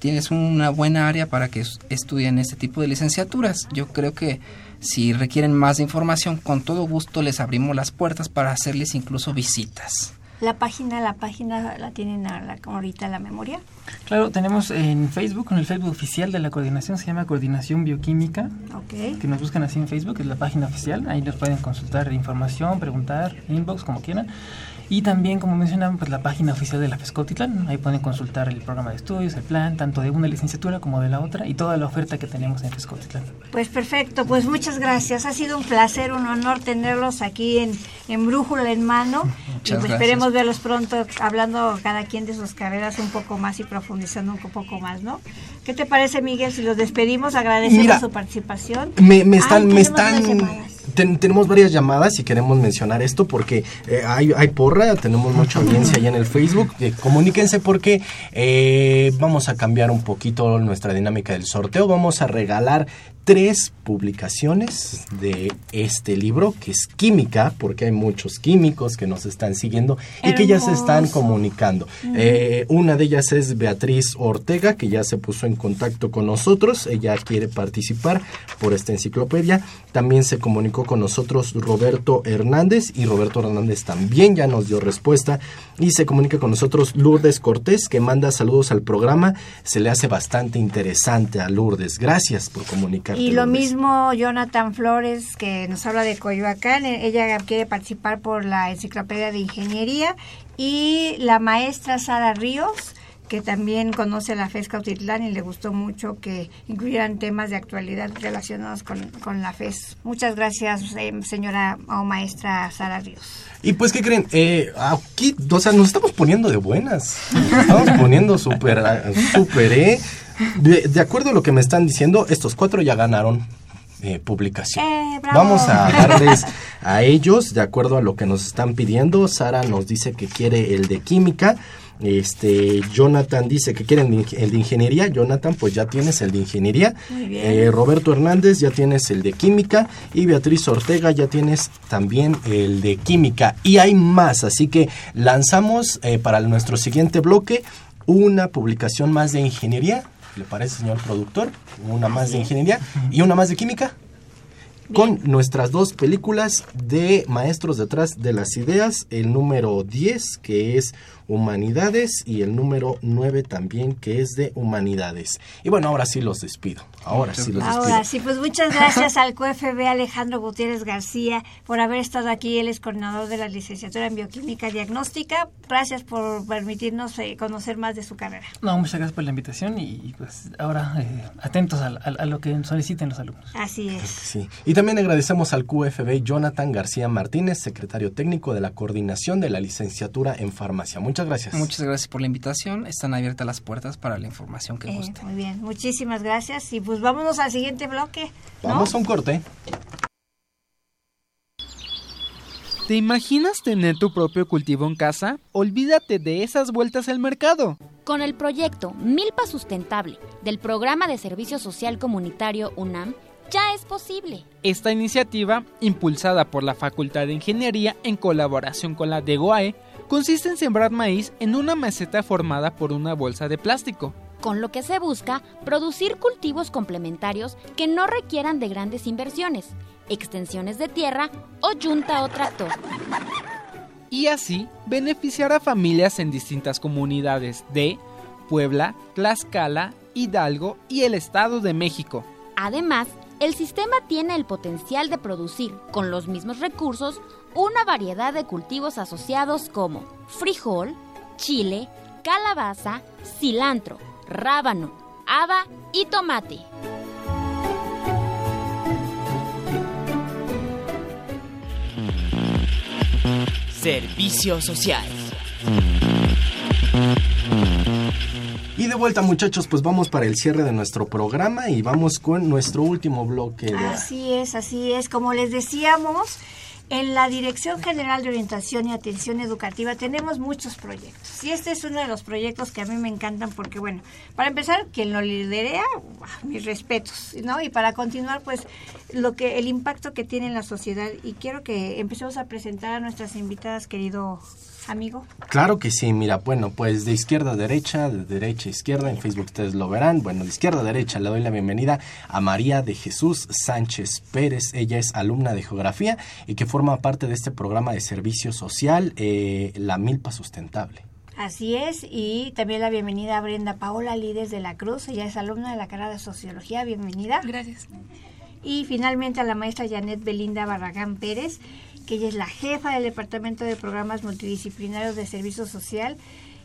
tienes una buena área para que es- estudien este tipo de licenciaturas. Yo creo que si requieren más información, con todo gusto les abrimos las puertas para hacerles incluso visitas. La página, la página la tienen a la- ahorita en la memoria. Claro, tenemos en Facebook, en el Facebook oficial de la coordinación, se llama Coordinación Bioquímica, Ok. que nos buscan así en Facebook, es la página oficial, ahí nos pueden consultar información, preguntar, inbox, como quieran. Y también, como mencionaban, pues la página oficial de la FESCOTITLAN, ahí pueden consultar el programa de estudios, el plan, tanto de una licenciatura como de la otra, y toda la oferta que tenemos en FESCOTITLAN. Pues perfecto, pues muchas gracias. Ha sido un placer, un honor tenerlos aquí en, en Brújula en mano. y pues esperemos verlos pronto hablando cada quien de sus carreras un poco más y profundizando un poco más, ¿no? ¿Qué te parece, Miguel, si los despedimos? Agradecemos Mira, su participación. Me, me están, Ay, me están. Ten- tenemos varias llamadas y queremos mencionar esto porque eh, hay, hay porra, tenemos mucha audiencia allá en el Facebook. eh, comuníquense porque eh, vamos a cambiar un poquito nuestra dinámica del sorteo. Vamos a regalar tres publicaciones de este libro que es química, porque hay muchos químicos que nos están siguiendo y que ya se están comunicando. Eh, una de ellas es Beatriz Ortega, que ya se puso en contacto con nosotros. Ella quiere participar por esta enciclopedia. También se comunicó con nosotros Roberto Hernández y Roberto Hernández también ya nos dio respuesta. Y se comunica con nosotros Lourdes Cortés, que manda saludos al programa. Se le hace bastante interesante a Lourdes. Gracias por comunicarte. Y lo mismo Jonathan Flores, que nos habla de Coyoacán. eh, Ella quiere participar por la enciclopedia de ingeniería. Y la maestra Sara Ríos, que también conoce la FES Cautitlán y le gustó mucho que incluyeran temas de actualidad relacionados con, con la FES. Muchas gracias, eh, señora o maestra Sara Ríos. Y pues, ¿qué creen? Eh, aquí, o sea, nos estamos poniendo de buenas. Nos estamos poniendo súper, súper, ¿eh? De, de acuerdo a lo que me están diciendo, estos cuatro ya ganaron eh, publicación. ¡Eh! Vamos a [laughs] darles a ellos, de acuerdo a lo que nos están pidiendo. Sara nos dice que quiere el de química. Este, Jonathan dice que quiere el de ing- el de ingeniería. Jonathan, pues ya tienes el de ingeniería. Muy bien. Eh, Roberto Hernández, ya tienes el de química. Y Beatriz Ortega, ya tienes también el de química. Y hay más, así que lanzamos eh, para nuestro siguiente bloque una publicación más de ingeniería. ¿Le parece, señor productor? Una más de ingeniería y una más de química. Con nuestras dos películas de Maestros detrás de las ideas, el número 10 que es Humanidades y el número 9 también que es de Humanidades. Y bueno, ahora sí los despido. Ahora sí los. Ahora sí, pues muchas gracias al QFB Alejandro Gutiérrez García por haber estado aquí. Él es coordinador de la licenciatura en Bioquímica Diagnóstica. Gracias por permitirnos eh, conocer más de su carrera. No, muchas gracias por la invitación y pues ahora eh, atentos a, a, a, lo que soliciten los alumnos. Así es. Sí. Y también agradecemos al QFB Jonathan García Martínez, secretario técnico de la coordinación de la licenciatura en farmacia. Muchas gracias. Muchas gracias por la invitación. Están abiertas las puertas para la información que Eh, guste. muy bien, muchísimas gracias. Y pues vámonos al siguiente bloque. ¿no? Vamos a un corte. ¿Te imaginas tener tu propio cultivo en casa? Olvídate de esas vueltas al mercado. Con el proyecto Milpa Sustentable del Programa de Servicio Social Comunitario UNAM, ya es posible. Esta iniciativa, impulsada por la Facultad de Ingeniería en colaboración con la DEGOAE, consiste en sembrar maíz en una maceta formada por una bolsa de plástico. Con lo que se busca producir cultivos complementarios que no requieran de grandes inversiones, extensiones de tierra o yunta o tractor. Y así beneficiar a familias en distintas comunidades de Puebla, Tlaxcala, Hidalgo y el Estado de México. Además, el sistema tiene el potencial de producir, con los mismos recursos, una variedad de cultivos asociados como frijol, chile, calabaza, cilantro, rábano, haba y tomate. Servicio social. Y de vuelta muchachos, pues vamos para el cierre de nuestro programa y vamos con nuestro último bloque. De... Así es, así es. Como les decíamos, en la Dirección General de Orientación y Atención Educativa tenemos muchos proyectos. Y este es uno de los proyectos que a mí me encantan porque, bueno, para empezar, quien lo liderea, mis respetos, ¿no? Y para continuar, pues, lo que el impacto que tiene en la sociedad. Y quiero que empecemos a presentar a nuestras invitadas, querido amigo. Claro que sí, mira, bueno, pues de izquierda a derecha, de derecha a izquierda, en Facebook ustedes lo verán. Bueno, de izquierda a derecha le doy la bienvenida a María de Jesús Sánchez Pérez. Ella es alumna de geografía y que forma parte de este programa de servicio social, eh, La Milpa Sustentable. Así es, y también la bienvenida a Brenda Paola Lides de la Cruz, ella es alumna de la carrera de Sociología, bienvenida. Gracias. Y finalmente a la maestra Janet Belinda Barragán Pérez, que ella es la jefa del Departamento de Programas Multidisciplinarios de Servicio Social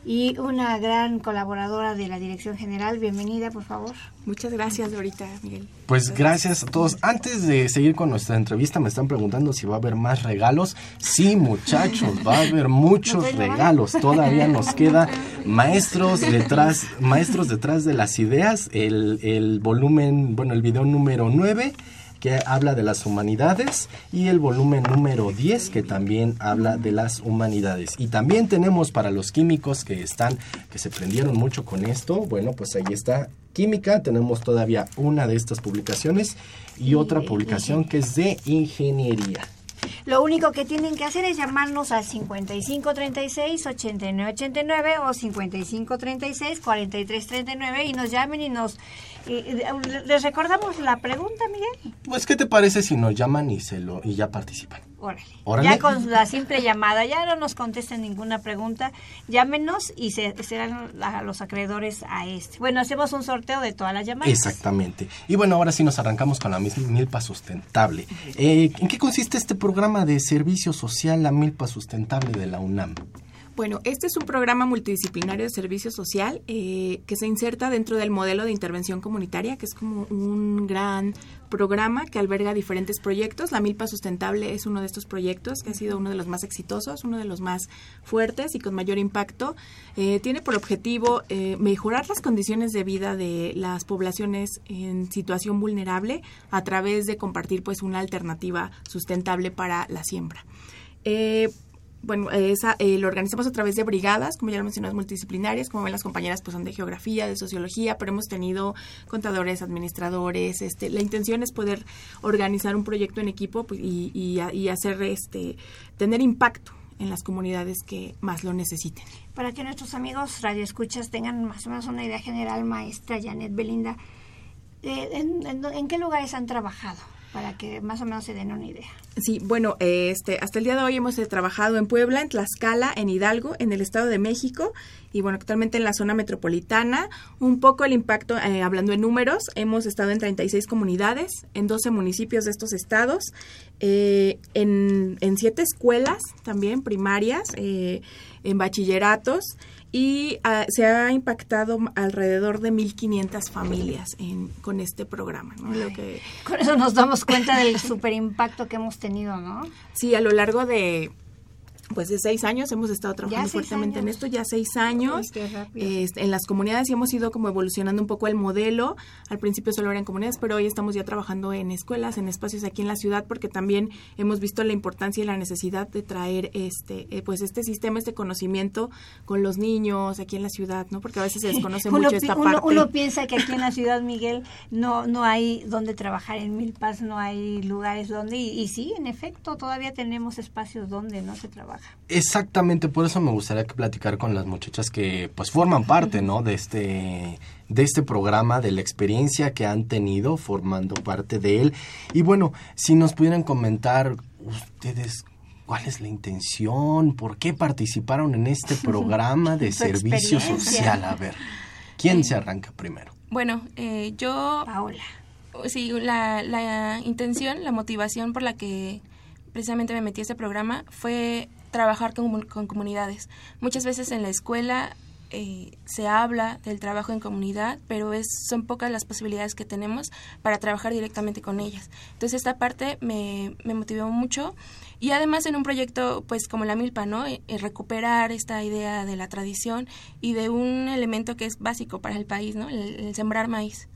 y una gran colaboradora de la Dirección General. Bienvenida, por favor. Muchas gracias, Dorita, Miguel. Pues gracias a todos. Antes de seguir con nuestra entrevista, me están preguntando si va a haber más regalos. Sí, muchachos, va a haber muchos regalos. Todavía nos queda maestros detrás, maestros detrás de las ideas. El, el volumen, bueno, el video número 9 que habla de las humanidades y el volumen número 10 que también habla de las humanidades. Y también tenemos para los químicos que están que se prendieron mucho con esto, bueno, pues ahí está química, tenemos todavía una de estas publicaciones y otra publicación que es de ingeniería. Lo único que tienen que hacer es llamarnos al 5536-8989 o 5536-4339 y nos llamen y nos... ¿Les recordamos la pregunta, Miguel? Pues, ¿qué te parece si nos llaman y, se lo, y ya participan? Órale. Órale. Ya con la simple llamada, ya no nos contesten ninguna pregunta, llámenos y se, serán los acreedores a este. Bueno, hacemos un sorteo de todas las llamadas. Exactamente. Y bueno, ahora sí nos arrancamos con la misma Milpa Sustentable. Eh, ¿En qué consiste este programa de servicio social, la Milpa Sustentable de la UNAM? Bueno, este es un programa multidisciplinario de servicio social eh, que se inserta dentro del modelo de intervención comunitaria, que es como un gran programa que alberga diferentes proyectos. La Milpa Sustentable es uno de estos proyectos que ha sido uno de los más exitosos, uno de los más fuertes y con mayor impacto. Eh, tiene por objetivo eh, mejorar las condiciones de vida de las poblaciones en situación vulnerable a través de compartir pues una alternativa sustentable para la siembra. Eh, bueno, esa, eh, lo organizamos a través de brigadas, como ya lo mencionamos, multidisciplinarias. Como ven, las compañeras pues son de geografía, de sociología, pero hemos tenido contadores, administradores. Este, la intención es poder organizar un proyecto en equipo pues, y, y, hacer, este, tener impacto en las comunidades que más lo necesiten. Para que nuestros amigos radioescuchas tengan más o menos una idea general, maestra Janet Belinda, eh, ¿en, en, en qué lugares han trabajado? Para que más o menos se den una idea. Sí, bueno, este, hasta el día de hoy hemos eh, trabajado en Puebla, en Tlaxcala, en Hidalgo, en el Estado de México y bueno, actualmente en la zona metropolitana. Un poco el impacto, eh, hablando en números, hemos estado en 36 comunidades, en 12 municipios de estos estados, eh, en, en siete escuelas también primarias, eh, en bachilleratos y ah, se ha impactado alrededor de 1.500 familias en, con este programa. ¿no? Lo que, Con eso nos damos cuenta del super impacto que hemos tenido, ¿no? Sí, a lo largo de pues de seis años hemos estado trabajando fuertemente en esto, ya seis años. Uy. Este, en las comunidades y hemos ido como evolucionando un poco el modelo. Al principio solo era en comunidades, pero hoy estamos ya trabajando en escuelas, en espacios aquí en la ciudad, porque también hemos visto la importancia y la necesidad de traer este, eh, pues este sistema, este conocimiento con los niños aquí en la ciudad, ¿no? Porque a veces se desconoce [laughs] Uno mucho esta uno, parte. uno piensa que aquí en la ciudad, Miguel, no no hay donde trabajar en Milpas, no hay lugares donde, y, y sí, en efecto, todavía tenemos espacios donde no se trabaja. Exactamente, por eso me gustaría que platicar con las muchachas que pues forman parte, ¿no? De este de este programa, de la experiencia que han tenido formando parte de él. Y bueno, si nos pudieran comentar ustedes cuál es la intención, por qué participaron en este [laughs] programa de servicio social. A ver, ¿quién se arranca primero? Bueno, eh, yo... Paola. Sí, la, la intención, la motivación por la que precisamente me metí a este programa fue trabajar con, con comunidades. Muchas veces en la escuela eh, se habla del trabajo en comunidad, pero es, son pocas las posibilidades que tenemos para trabajar directamente con ellas. Entonces esta parte me, me motivó mucho y además en un proyecto pues como la Milpa, ¿no? Eh, eh, recuperar esta idea de la tradición y de un elemento que es básico para el país, ¿no? El, el sembrar maíz.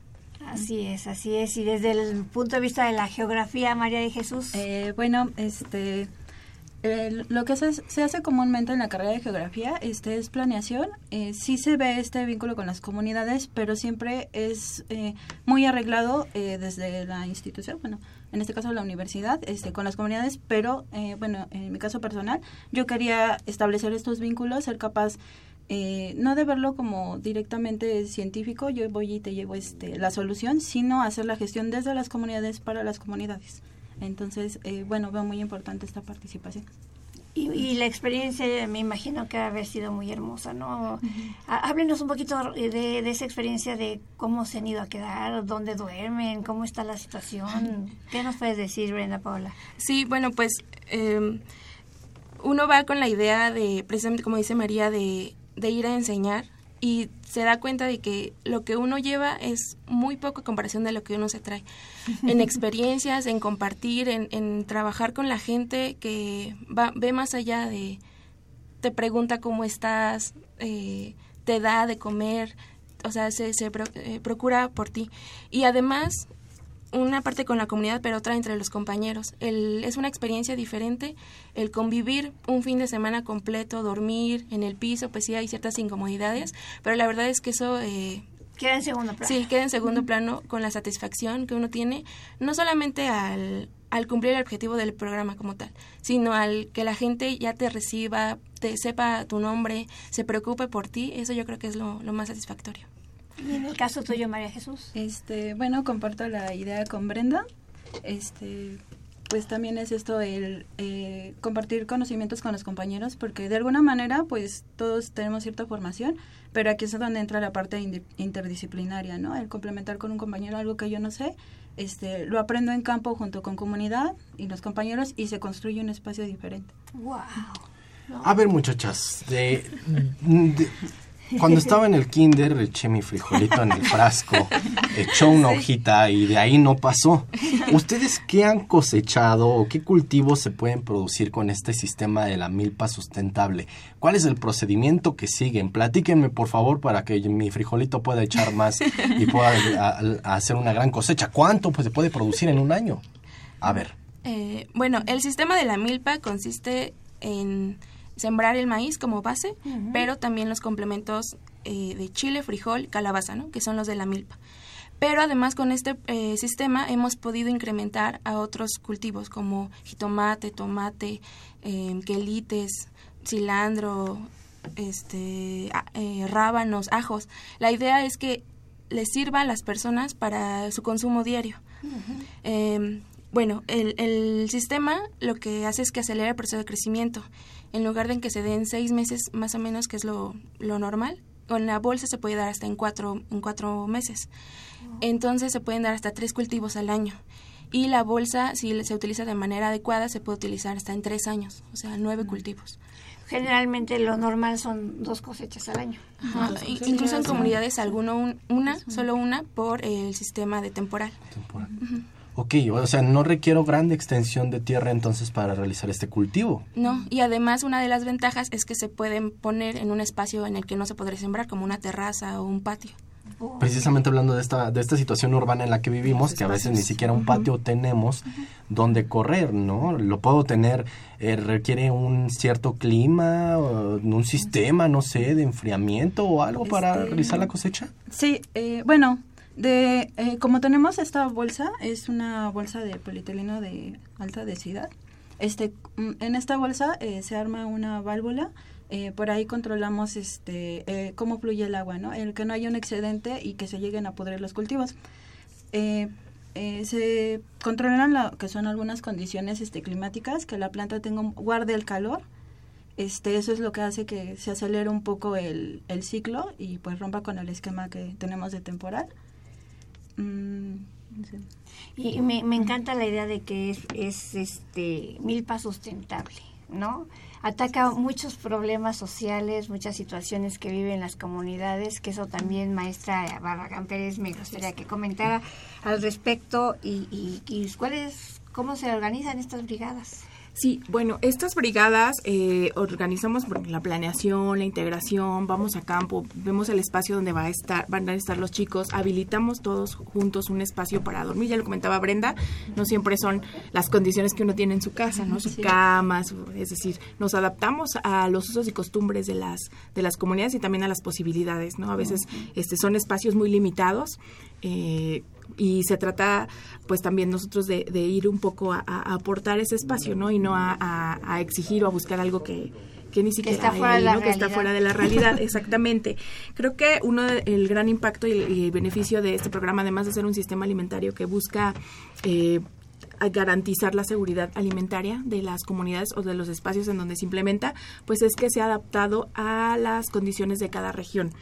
Así es, así es. Y desde el punto de vista de la geografía, María de Jesús. Eh, bueno, este, eh, lo que se, se hace comúnmente en la carrera de geografía este, es planeación. Eh, sí se ve este vínculo con las comunidades, pero siempre es eh, muy arreglado eh, desde la institución, bueno, en este caso la universidad, este, con las comunidades, pero eh, bueno, en mi caso personal, yo quería establecer estos vínculos, ser capaz eh, no de verlo como directamente científico, yo voy y te llevo este, la solución, sino hacer la gestión desde las comunidades para las comunidades. Entonces, eh, bueno, veo muy importante esta participación. Y, y la experiencia me imagino que ha haber sido muy hermosa, ¿no? Há- Háblenos un poquito de, de esa experiencia de cómo se han ido a quedar, dónde duermen, cómo está la situación. [laughs] ¿Qué nos puedes decir, Brenda Paola? Sí, bueno, pues eh, uno va con la idea de, precisamente como dice María, de, de ir a enseñar y se da cuenta de que lo que uno lleva es muy poco en comparación de lo que uno se trae. [laughs] En experiencias, en compartir, en, en trabajar con la gente que va, ve más allá de, te pregunta cómo estás, eh, te da de comer, o sea, se, se pro- eh, procura por ti. Y además, una parte con la comunidad, pero otra entre los compañeros. El, es una experiencia diferente el convivir un fin de semana completo, dormir en el piso, pues sí hay ciertas incomodidades, pero la verdad es que eso... Eh, Queda en segundo plano. Sí, queda en segundo plano con la satisfacción que uno tiene, no solamente al, al cumplir el objetivo del programa como tal, sino al que la gente ya te reciba, te sepa tu nombre, se preocupe por ti, eso yo creo que es lo, lo más satisfactorio. Y en el caso tuyo, María Jesús. Este, bueno, comparto la idea con Brenda. Este, pues también es esto el eh, compartir conocimientos con los compañeros, porque de alguna manera, pues todos tenemos cierta formación, pero aquí es donde entra la parte interdisciplinaria, ¿no? El complementar con un compañero algo que yo no sé, este, lo aprendo en campo junto con comunidad y los compañeros y se construye un espacio diferente. ¡Wow! A ver, muchachas, de, de- cuando estaba en el kinder eché mi frijolito en el frasco, echó una hojita y de ahí no pasó. ¿Ustedes qué han cosechado o qué cultivos se pueden producir con este sistema de la milpa sustentable? ¿Cuál es el procedimiento que siguen? Platíquenme, por favor, para que mi frijolito pueda echar más y pueda a- a- hacer una gran cosecha. ¿Cuánto pues, se puede producir en un año? A ver. Eh, bueno, el sistema de la milpa consiste en sembrar el maíz como base, pero también los complementos eh, de chile, frijol, calabaza, ¿no? que son los de la milpa. Pero además con este eh, sistema hemos podido incrementar a otros cultivos como jitomate, tomate, eh, quelites, cilantro, este, eh, rábanos, ajos. La idea es que les sirva a las personas para su consumo diario. Eh, bueno, el, el sistema lo que hace es que acelera el proceso de crecimiento. En lugar de en que se den seis meses más o menos, que es lo, lo normal, con la bolsa se puede dar hasta en cuatro, en cuatro meses. Entonces se pueden dar hasta tres cultivos al año. Y la bolsa, si se utiliza de manera adecuada, se puede utilizar hasta en tres años, o sea, nueve cultivos. Generalmente lo normal son dos cosechas al año. Ajá, incluso en comunidades alguno un- una, solo una por el sistema de temporal. Ujú. Ok, o sea, no requiero grande extensión de tierra entonces para realizar este cultivo. No, y además una de las ventajas es que se pueden poner en un espacio en el que no se podría sembrar, como una terraza o un patio. Precisamente hablando de esta, de esta situación urbana en la que vivimos, que a veces ni siquiera un patio tenemos donde correr, ¿no? Lo puedo tener, eh, requiere un cierto clima, o un sistema, no sé, de enfriamiento o algo para Este, realizar la cosecha. Sí, eh, bueno, de eh, como tenemos esta bolsa, es una bolsa de polietileno de alta densidad. Este, mm, en esta bolsa eh, se arma una válvula. eh, por ahí controlamos este eh, cómo fluye el agua, ¿no? El que no haya un excedente y que se lleguen a pudrir los cultivos. Se controlan lo que son algunas condiciones este, climáticas, que la planta tenga guarde el calor. Este, eso es lo que hace que se acelere un poco el, el ciclo y pues rompa con el esquema que tenemos de temporal. Mm, no sé. Y me, me encanta la idea de que es, es este milpa sustentable, ¿no? Ataca muchos problemas sociales, muchas situaciones que viven las comunidades, que eso también, maestra Barragán Pérez, me gustaría que comentara al respecto y, y, y cuál es, cómo se organizan estas brigadas. Sí, bueno, estas brigadas eh, organizamos la planeación, la integración, vamos a campo, vemos el espacio donde va a estar, van a estar los chicos, habilitamos todos juntos un espacio para dormir, ya lo comentaba Brenda, no siempre son las condiciones que uno tiene en su casa, ¿no? Su Sí. cama, su- es decir, nos adaptamos a los usos y costumbres de las de las comunidades y también a las posibilidades, ¿no? A veces este son espacios muy limitados. eh, y se trata pues también nosotros de, de ir un poco a, a aportar ese espacio no y no a, a- a exigir o a buscar algo que, que ni siquiera está hay fuera de ahí, la ¿no? que está realidad. fuera de la realidad [laughs] exactamente creo que uno de- el gran impacto y el, y el beneficio de este programa además de ser un sistema alimentario que busca eh, a garantizar la seguridad alimentaria de las comunidades o de los espacios en donde se implementa, pues es que se ha adaptado a las condiciones de cada región.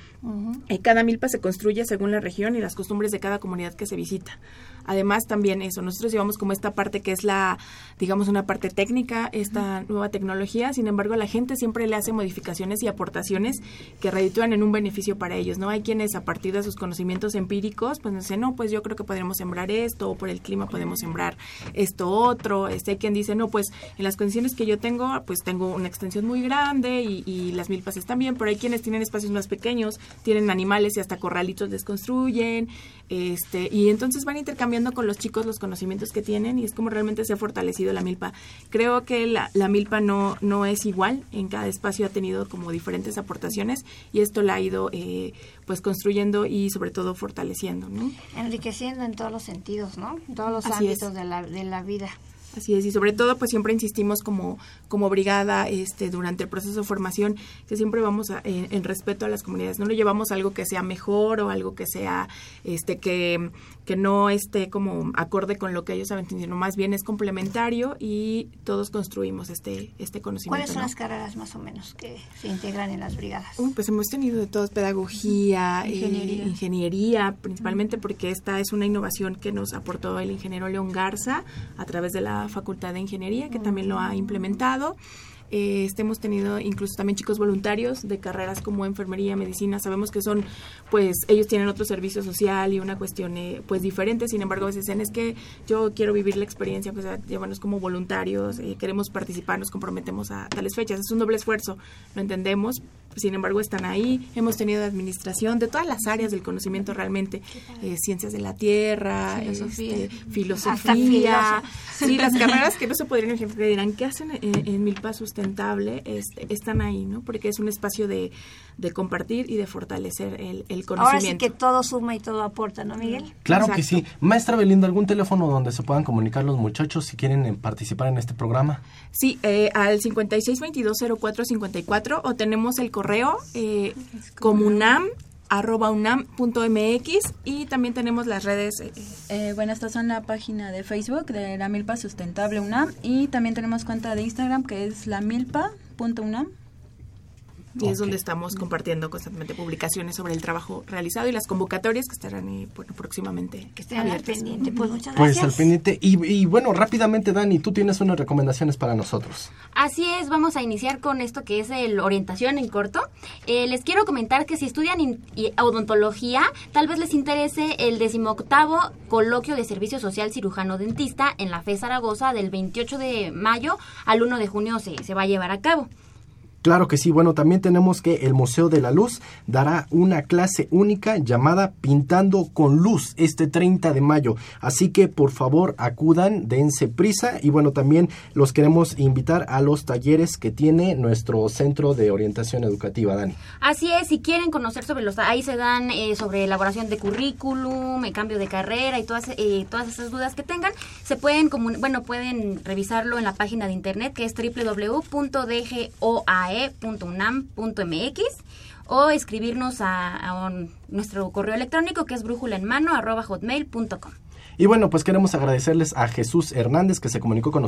Eh, cada milpa se construye según la región y las costumbres de cada comunidad que se visita. Además, también eso, nosotros llevamos como esta parte que es la, digamos, una parte técnica, esta nueva tecnología, sin embargo, la gente siempre le hace modificaciones y aportaciones que reditúan en un beneficio para ellos, ¿no? Hay quienes a partir de sus conocimientos empíricos, pues nos dicen, no, pues yo creo que podríamos sembrar esto, o por el clima podemos sembrar esto otro, este, hay quien dice, no, pues en las condiciones que yo tengo, pues tengo una extensión muy grande y, y las milpas están bien, pero hay quienes tienen espacios más pequeños, tienen animales y hasta corralitos les construyen, este, y entonces van intercambiando con los chicos los conocimientos que tienen y es como realmente se ha fortalecido la milpa. Creo que la, la milpa no, no es igual, en cada espacio ha tenido como diferentes aportaciones y esto la ha ido eh, pues construyendo y sobre todo fortaleciendo, ¿no? Enriqueciendo en todos los sentidos, ¿no? En todos los Así ámbitos de la, de la vida. Así es, y sobre todo pues siempre insistimos como, como brigada este, durante el proceso de formación que siempre vamos a- en, en respeto a las comunidades, no le llevamos algo que sea mejor o algo que sea este que, que no esté como acorde con lo que ellos saben, sino más bien es complementario y todos construimos este, este conocimiento. ¿Cuáles son ¿no? las carreras más o menos que se integran en las brigadas? Uy, pues hemos tenido de todos, pedagogía, eh, Ingeniería. ingeniería, principalmente porque esta es una innovación que nos aportó el ingeniero León Garza a través de la Facultad de Ingeniería, que también lo ha implementado. Eh, este, hemos tenido incluso también chicos voluntarios de carreras como enfermería, medicina. Sabemos que son, pues, ellos tienen otro servicio social y una cuestión, eh, pues, diferente. Sin embargo, a veces dicen, es que yo quiero vivir la experiencia, pues, llévanos como voluntarios, eh, queremos participar, nos comprometemos a tales fechas. Es un doble esfuerzo, lo entendemos. Sin embargo, están ahí. Hemos tenido de administración, de todas las áreas del conocimiento realmente, eh, ciencias de la tierra, Filosofía. este, filosofía. Sí, las carreras que no se podrían que dirán, ¿qué hacen en, en Milpa Sustentable? Este, están ahí, ¿no? Porque es un espacio de, de compartir y de fortalecer el, el Ahora sí conocimiento. que todo suma y todo aporta, ¿no, Miguel? Claro que sí. Maestra Belinda, ¿algún teléfono donde se puedan comunicar los muchachos si quieren eh, participar en este programa? Sí, eh, al 56220454 o tenemos el correo eh, comunam arroba unam.mx y también tenemos las redes. Eh, eh, bueno, estas son la página de Facebook de la Milpa Sustentable UNAM y también tenemos cuenta de Instagram que es la milpa.unam. Y es donde estamos compartiendo constantemente publicaciones sobre el trabajo realizado y las convocatorias que estarán eh, bueno, próximamente que estén al pendiente. Pues muchas gracias. Pues al pendiente. Y, y, bueno, rápidamente, Dani, tú tienes unas recomendaciones para nosotros. Así es, vamos a iniciar con esto que es el orientación en corto. Eh, les quiero comentar que si estudian odontología, tal vez les interese el decimoctavo coloquio de servicio social cirujano dentista en la FE Zaragoza del 28 de mayo al 1 de junio se, se va a llevar a cabo. Claro que sí, bueno, también tenemos que el Museo de la Luz dará una clase única llamada Pintando con Luz este 30 de mayo. Así que por favor acudan, dense prisa y bueno, también los queremos invitar a los talleres que tiene nuestro Centro de Orientación Educativa, Dani. Así es, si quieren conocer sobre los... Ahí se dan eh, sobre elaboración de currículum, el cambio de carrera y todas, eh, todas esas dudas que tengan, se pueden, bueno, pueden revisarlo en la página de internet que es www.dgoae e.unam.mx o escribirnos a, nuestro correo electrónico que es brújula en mano hotmail.com. Y bueno, pues queremos agradecerles a Jesús Hernández que se comunicó con,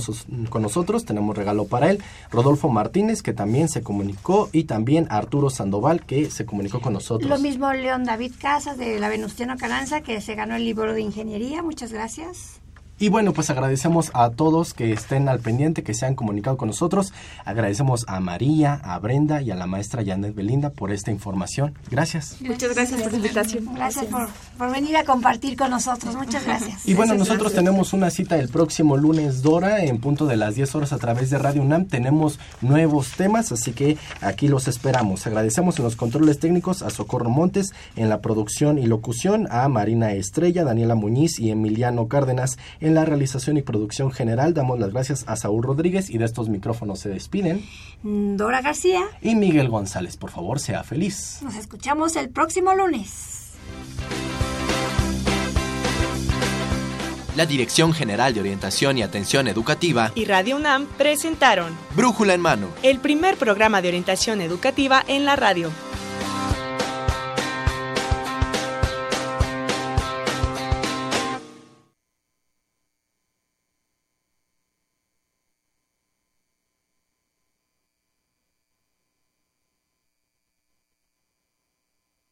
con, nosotros, tenemos regalo para él, Rodolfo Martínez que también se comunicó y también Arturo Sandoval que se comunicó con nosotros. Lo mismo León David Casas de la Venustiano Calanza que se ganó el libro de ingeniería, muchas gracias. Y bueno, pues agradecemos a todos que estén al pendiente, que se han comunicado con nosotros. Agradecemos a María, a Brenda y a la maestra Janet Belinda por esta información. Gracias. Muchas gracias por la invitación. Gracias por, por, venir a compartir con nosotros. Muchas gracias. Y bueno, nosotros tenemos una cita el próximo lunes, Dora, en punto de las 10 horas a través de Radio UNAM. Tenemos nuevos temas, así que aquí los esperamos. Agradecemos en los controles técnicos a Socorro Montes, en la producción y locución a Marina Estrella, Daniela Muñiz y Emiliano Cárdenas en la realización y producción general damos las gracias a Saúl Rodríguez y de estos micrófonos se despiden. Mm, Dora García. Y Miguel González, por favor, sea feliz. Nos escuchamos el próximo lunes. La Dirección General de Orientación y Atención Educativa y Radio UNAM presentaron Brújula en Mano, el primer programa de orientación educativa en la radio.